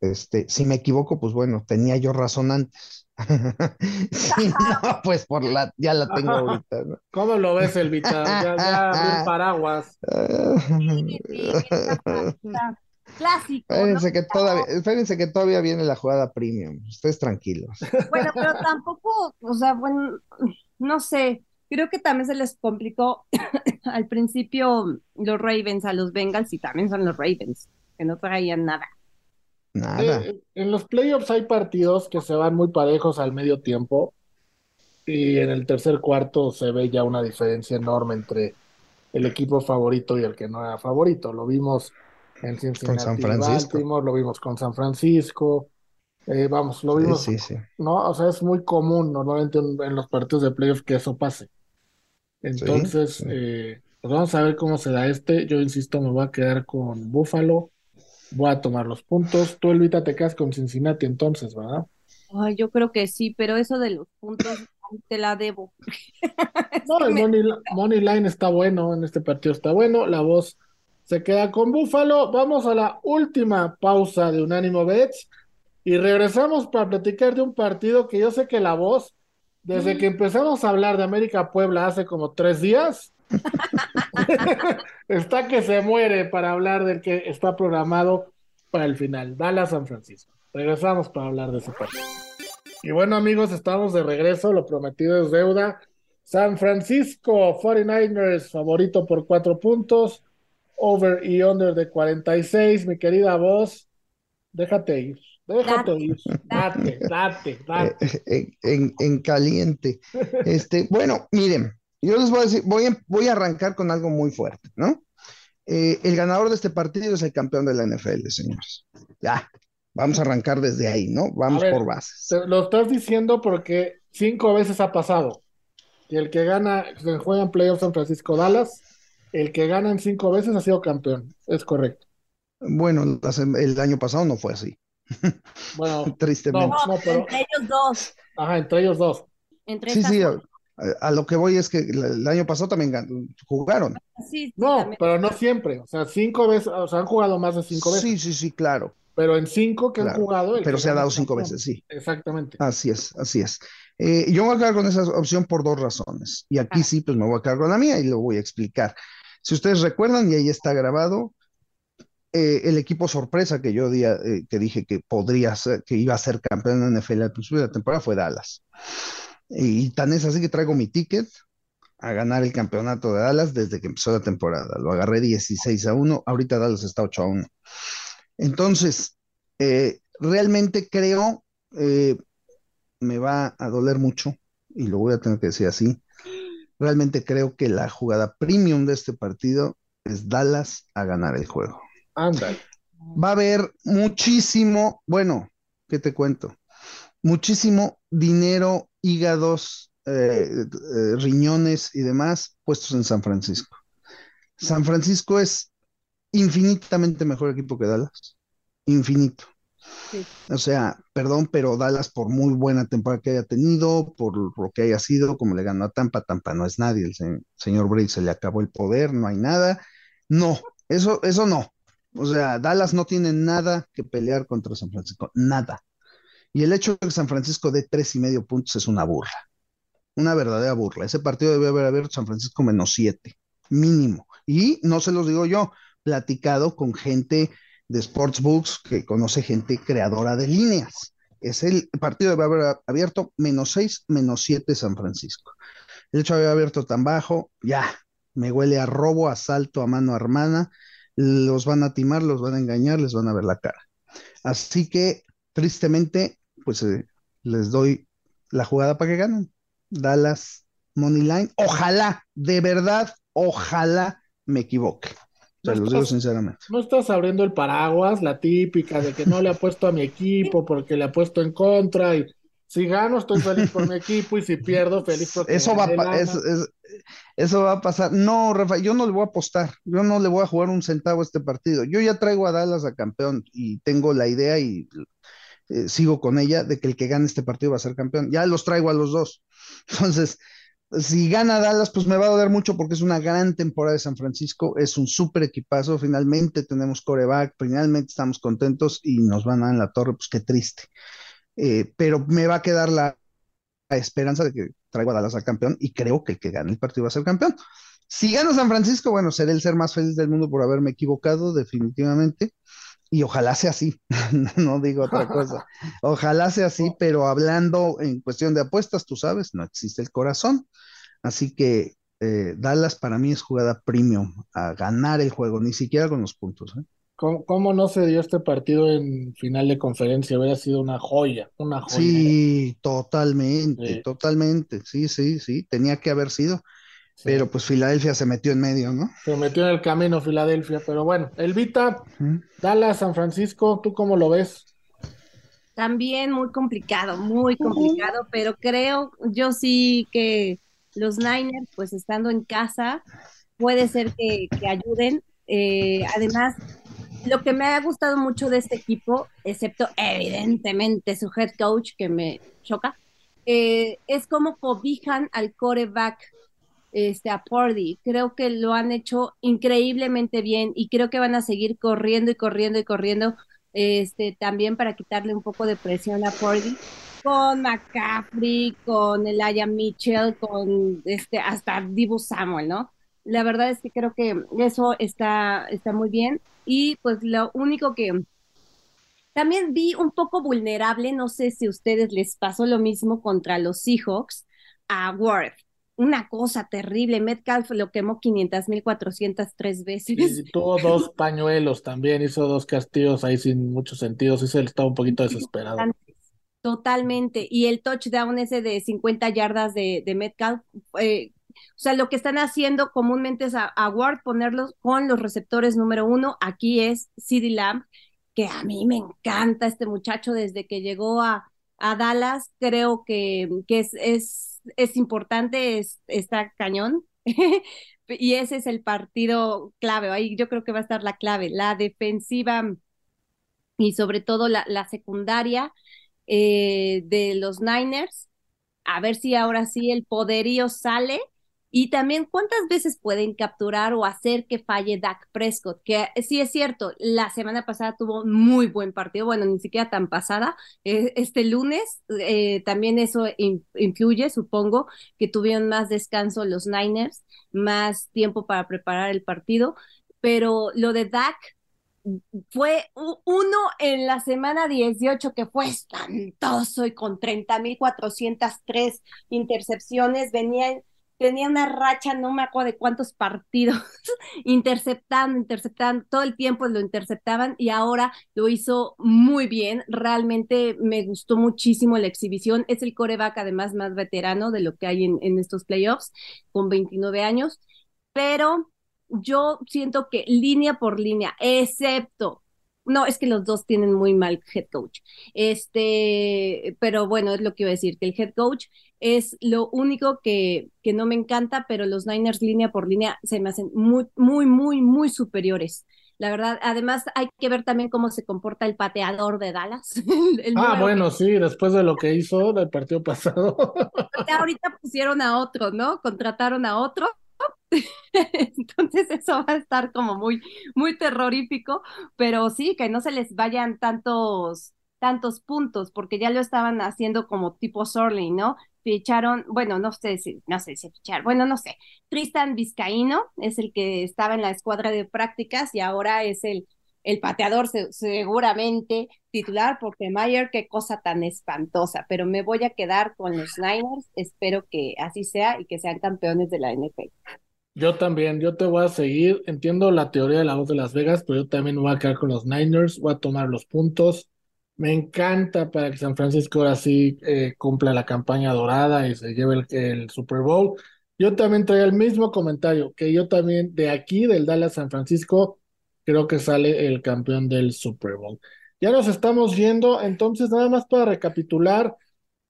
Este, si me equivoco, pues bueno, tenía yo razón antes. si no, pues por la, ya la tengo ahorita, ¿no? ¿Cómo lo ves, Elvita? Ya, ya, paraguas. Clásico. Espérense, que todavía, espérense que todavía viene la jugada premium. Ustedes tranquilos. Bueno, pero tampoco, o sea, bueno, no sé, creo que también se les complicó al principio los Ravens a los Bengals y también son los Ravens, que no traían nada. Nada. Eh, en los playoffs hay partidos que se van muy parejos al medio tiempo y en el tercer cuarto se ve ya una diferencia enorme entre el equipo favorito y el que no era favorito. Lo vimos en Cincinnati, San y Francisco. Baltimore, lo vimos con San Francisco, eh, vamos, lo vimos, sí, sí. ¿no? O sea, es muy común normalmente en, en los partidos de playoffs que eso pase. Entonces, sí. eh, pues vamos a ver cómo se da este. Yo insisto, me voy a quedar con Buffalo. Voy a tomar los puntos. Tú, Elvita, te quedas con Cincinnati entonces, ¿verdad? Ay, yo creo que sí, pero eso de los puntos te la debo. No, el money, money line está bueno, en este partido está bueno. La voz se queda con Buffalo. Vamos a la última pausa de Unánimo Bets y regresamos para platicar de un partido que yo sé que la voz, desde que empezamos a hablar de América Puebla hace como tres días, está que se muere para hablar del que está programado para el final. Dallas San Francisco. Regresamos para hablar de ese partido. Y bueno, amigos, estamos de regreso. Lo prometido es deuda. San Francisco 49ers, favorito por cuatro puntos. Over y under de 46. Mi querida voz, déjate ir. Déjate Date, ir. Date, date, date. Eh, eh, en, en caliente. Este, bueno, miren, yo les voy a decir, voy a, voy a arrancar con algo muy fuerte, ¿no? Eh, el ganador de este partido es el campeón de la NFL, señores. Ya, vamos a arrancar desde ahí, ¿no? Vamos ver, por bases. Te lo estás diciendo porque cinco veces ha pasado. Y el que gana, se juega en playoffs San Francisco Dallas, el que gana en cinco veces ha sido campeón. Es correcto. Bueno, el año pasado no fue así, Bueno, no, tristemente. no, No, pero, entre ellos dos, ajá, entre ellos dos. entre Sí, sí, a, lo que voy es que el, año pasado también gan- jugaron. Sí, sí, No, también. pero no siempre. O sea, cinco veces, o sea, han jugado más de cinco veces. Sí, sí, sí, claro, Pero en cinco que han jugado, el Pero se ha dado cinco campeón. veces, sí. Exactamente. Así es, así es. Eh, yo me voy a quedar con esa opción por dos razones. Y aquí Ah. sí, pues me voy a quedar con la mía y lo voy a explicar. Si ustedes recuerdan, y ahí está grabado, eh, el equipo sorpresa que yo di- eh, que dije que podría ser, que iba a ser campeón en la NFL al principio de la temporada fue Dallas. Y tan es así que traigo mi ticket a ganar el campeonato de Dallas desde que empezó la temporada. Lo agarré 16 a 1, ahorita Dallas está 8 a 1. Entonces, eh, realmente creo, me va a doler mucho, y lo voy a tener que decir así, realmente creo que la jugada premium de este partido es Dallas a ganar el juego. Ándale. Va a haber muchísimo, bueno, ¿qué te cuento? Muchísimo dinero, hígados, eh, eh, riñones y demás puestos en San Francisco. San Francisco es infinitamente mejor equipo que Dallas. Infinito. O sea, perdón, pero Dallas por muy buena temporada que haya tenido, por lo que haya sido, como le ganó a Tampa, Tampa no es nadie, el se- señor Brady se le acabó el poder, no hay nada. No, eso, eso no. O sea, Dallas no tiene nada que pelear contra San Francisco, nada. Y el hecho de que San Francisco dé tres y medio puntos es una burla, una verdadera burla. Ese partido debe haber abierto San Francisco menos siete, mínimo. Y no se los digo yo, platicado con gente de Sportsbooks que conoce gente creadora de líneas. Es el partido haber abierto menos seis, menos siete San Francisco. El hecho de abierto tan bajo, ya, me huele a robo, asalto a mano armada. Los van a timar, los van a engañar, les van a ver la cara. Así que, tristemente, pues eh, les doy la jugada para que ganen. Dallas Money Line. Ojalá, de verdad, ojalá me equivoque. Se los digo sinceramente. No estás abriendo el paraguas, la típica de que no le apuesto a mi equipo porque le apuesto en contra y si gano estoy feliz por mi equipo y si pierdo feliz porque Eso va, a es- es- eso va a pasar. No, Rafa, yo no le voy a apostar. Yo no le voy a jugar un centavo a este partido. Yo ya traigo a Dallas a campeón y tengo la idea y eh, sigo con ella de que el que gane este partido va a ser campeón. Ya los traigo a los dos. Entonces, si gana Dallas, pues me va a doler mucho porque es una gran temporada de San Francisco, es un súper equipazo, finalmente tenemos coreback, finalmente estamos contentos y nos van a dar en la torre, pues qué triste. Eh, pero me va a quedar la, esperanza de que traigo a Dallas al campeón y creo que el que gane el partido va a ser campeón. Si gana San Francisco, bueno, seré el ser más feliz del mundo por haberme equivocado, definitivamente. Y ojalá sea así, no digo otra cosa. Ojalá sea así, pero hablando en cuestión de apuestas, tú sabes, no existe el corazón. Así que eh, Dallas para mí es jugada premium a ganar el juego, ni siquiera con los puntos. ¿eh? ¿Cómo, no se dio este partido en final de conferencia? Hubiera sido una joya, una joya. Sí, totalmente, totalmente. Sí, sí, sí, tenía que haber sido. Pero pues Filadelfia se metió en medio, ¿no? Se metió en el camino Filadelfia, pero bueno, Elvita, Dallas, San Francisco, ¿tú cómo lo ves? También muy complicado, muy complicado, pero creo yo sí que los Niners, pues estando en casa, puede ser que, ayuden. Eh, además, lo que me ha gustado mucho de este equipo, excepto evidentemente su head coach, que me choca, eh, es cómo cobijan al coreback este, a Pordy. Creo que lo han hecho increíblemente bien y creo que van a seguir corriendo y corriendo y corriendo este, también para quitarle un poco de presión a Pordy. Con McCaffrey, con Elijah Mitchell, con este, hasta Dibu Samuel, ¿no? La verdad es que creo que eso está, está muy bien. Y pues lo único que también vi un poco vulnerable, no sé si a ustedes les pasó lo mismo contra los Seahawks, a Ward. Una cosa terrible, Metcalf lo quemó 500 mil 403 veces. Y tuvo dos pañuelos también, hizo dos castillos ahí sin mucho sentido, sí se estaba un poquito desesperado. Totalmente, y el touchdown ese de 50 yardas de, de Metcalf, eh, o sea, lo que están haciendo comúnmente es a, Ward ponerlos con los receptores número uno. Aquí es CD Lamb, que a mí me encanta este muchacho desde que llegó a, a Dallas. Creo que, que es, es, es importante, es, está cañón. y ese es el partido clave. Ahí yo creo que va a estar la clave, la defensiva y sobre todo la, la secundaria eh, de los Niners. A ver si ahora sí el poderío sale y también cuántas veces pueden capturar o hacer que falle Dak Prescott, que sí es cierto, la semana pasada tuvo muy buen partido, bueno, ni siquiera tan pasada. Eh, este lunes eh, también eso influye, supongo, que tuvieron más descanso los Niners, más tiempo para preparar el partido, pero lo de Dak fue uno en la semana 18 que fue espantoso y con 30.403 intercepciones, venía tenía una racha, no me acuerdo de cuántos partidos, interceptando, interceptando, todo el tiempo lo interceptaban y ahora lo hizo muy bien. Realmente me gustó muchísimo la exhibición. Es el coreback además más veterano de lo que hay en, en estos playoffs, con 29 años, pero yo siento que línea por línea, excepto no, es que los dos tienen muy mal head coach. Este, pero bueno, es lo que iba a decir, que el head coach es lo único que, que no me encanta, pero los Niners línea por línea se me hacen muy, muy, muy, muy superiores. La verdad, además hay que ver también cómo se comporta el pateador de Dallas. ah, bueno, sí, después de lo que hizo el partido pasado. Ahorita pusieron a otro, ¿no? Contrataron a otro Entonces eso va a estar como muy, muy terrorífico, pero sí, que no se les vayan tantos, tantos puntos, porque ya lo estaban haciendo como tipo Sorling, ¿no? Ficharon, bueno, no sé si, no sé si fichar, bueno, no sé. Tristan Vizcaíno es el que estaba en la escuadra de prácticas y ahora es el, el pateador seguramente titular, porque Mayer, qué cosa tan espantosa, pero me voy a quedar con los Niners, espero que así sea y que sean campeones de la NFL. Yo también, yo te voy a seguir. Entiendo la teoría de la voz de Las Vegas, pero yo también voy a quedar con los Niners, voy a tomar los puntos. Me encanta para que San Francisco ahora sí eh, cumpla la campaña dorada y se lleve el, Super Bowl. Yo también traía el mismo comentario, que yo también de aquí, del Dallas San Francisco, creo que sale el campeón del Super Bowl. Ya nos estamos yendo, entonces nada más para recapitular,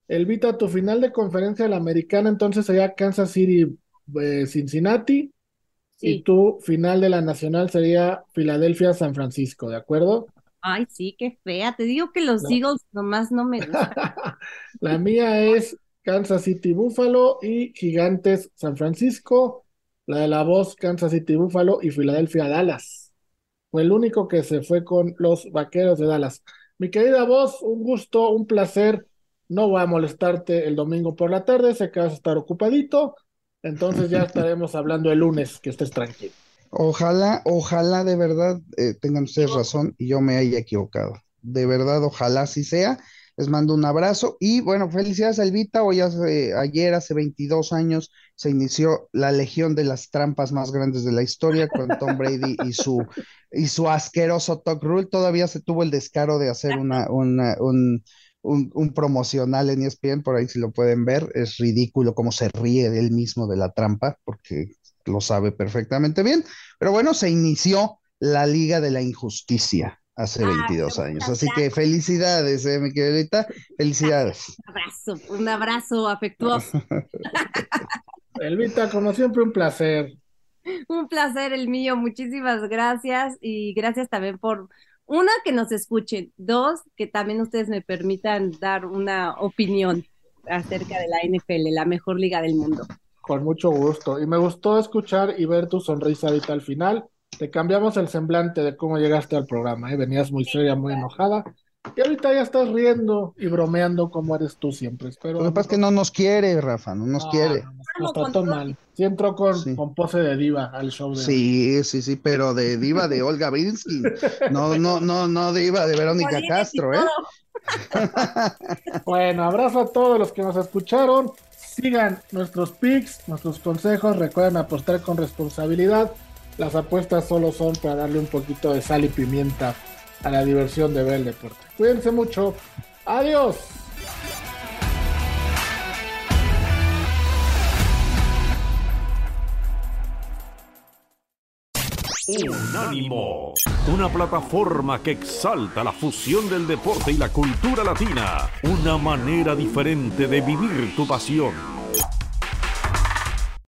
Elvita, tu final de conferencia de la americana, entonces sería Kansas City eh, Cincinnati y tu final de la nacional sería Filadelfia San Francisco, ¿de acuerdo? Ay, sí, qué fea. Te digo que los Eagles nomás no me gustan. la mía es Kansas City Buffalo y Gigantes San Francisco. La de la voz Kansas City Buffalo y Filadelfia Dallas. Fue el único que se fue con los vaqueros de Dallas. Mi querida voz, un gusto, un placer. No voy a molestarte el domingo por la tarde, sé que vas a estar ocupadito. Entonces ya estaremos hablando el lunes, que estés tranquilo. Ojalá, ojalá de verdad eh, tengan ustedes razón y yo me haya equivocado. De verdad, ojalá así sea. Les mando un abrazo y bueno, felicidades a Elvita. Hoy hace, ayer, hace 22 años, se inició la legión de las trampas más grandes de la historia con Tom Brady y su, y su asqueroso talk rule. Todavía se tuvo el descaro de hacer una, una, un, un, un, promocional en ESPN, por ahí si lo pueden ver. Es ridículo cómo se ríe de él mismo de la trampa, porque lo sabe perfectamente bien. Pero bueno, se inició la Liga de la Injusticia hace 22 ah, años. Así que felicidades, eh, mi queridita, felicidades. Un abrazo, un abrazo afectuoso. Elvita, como siempre, un placer. Un placer el mío, muchísimas gracias y gracias también por, una, que nos escuchen, dos, que también ustedes me permitan dar una opinión acerca de la NFL, la mejor liga del mundo. Con mucho gusto. Y me gustó escuchar y ver tu sonrisa ahorita al final. Te cambiamos el semblante de cómo llegaste al programa. ¿eh? Venías muy seria, muy enojada. Y ahorita ya estás riendo y bromeando como eres tú siempre. Espero. Lo que pasa es que no nos quiere, Rafa, no nos quiere. nos, trató mal. Sí entró con, con, pose de diva al show de. Sí, sí, sí, pero de diva de Olga Brinsky. No, no, no, no diva de Verónica Castro, ¿eh? bueno, abrazo a todos los que nos escucharon. Sigan nuestros pics, nuestros consejos. Recuerden apostar con responsabilidad. Las apuestas solo son para darle un poquito de sal y pimienta a la diversión de ver el deporte. Cuídense mucho. Adiós. Unánimo, una plataforma que exalta la fusión del deporte y la cultura latina, una manera diferente de vivir tu pasión.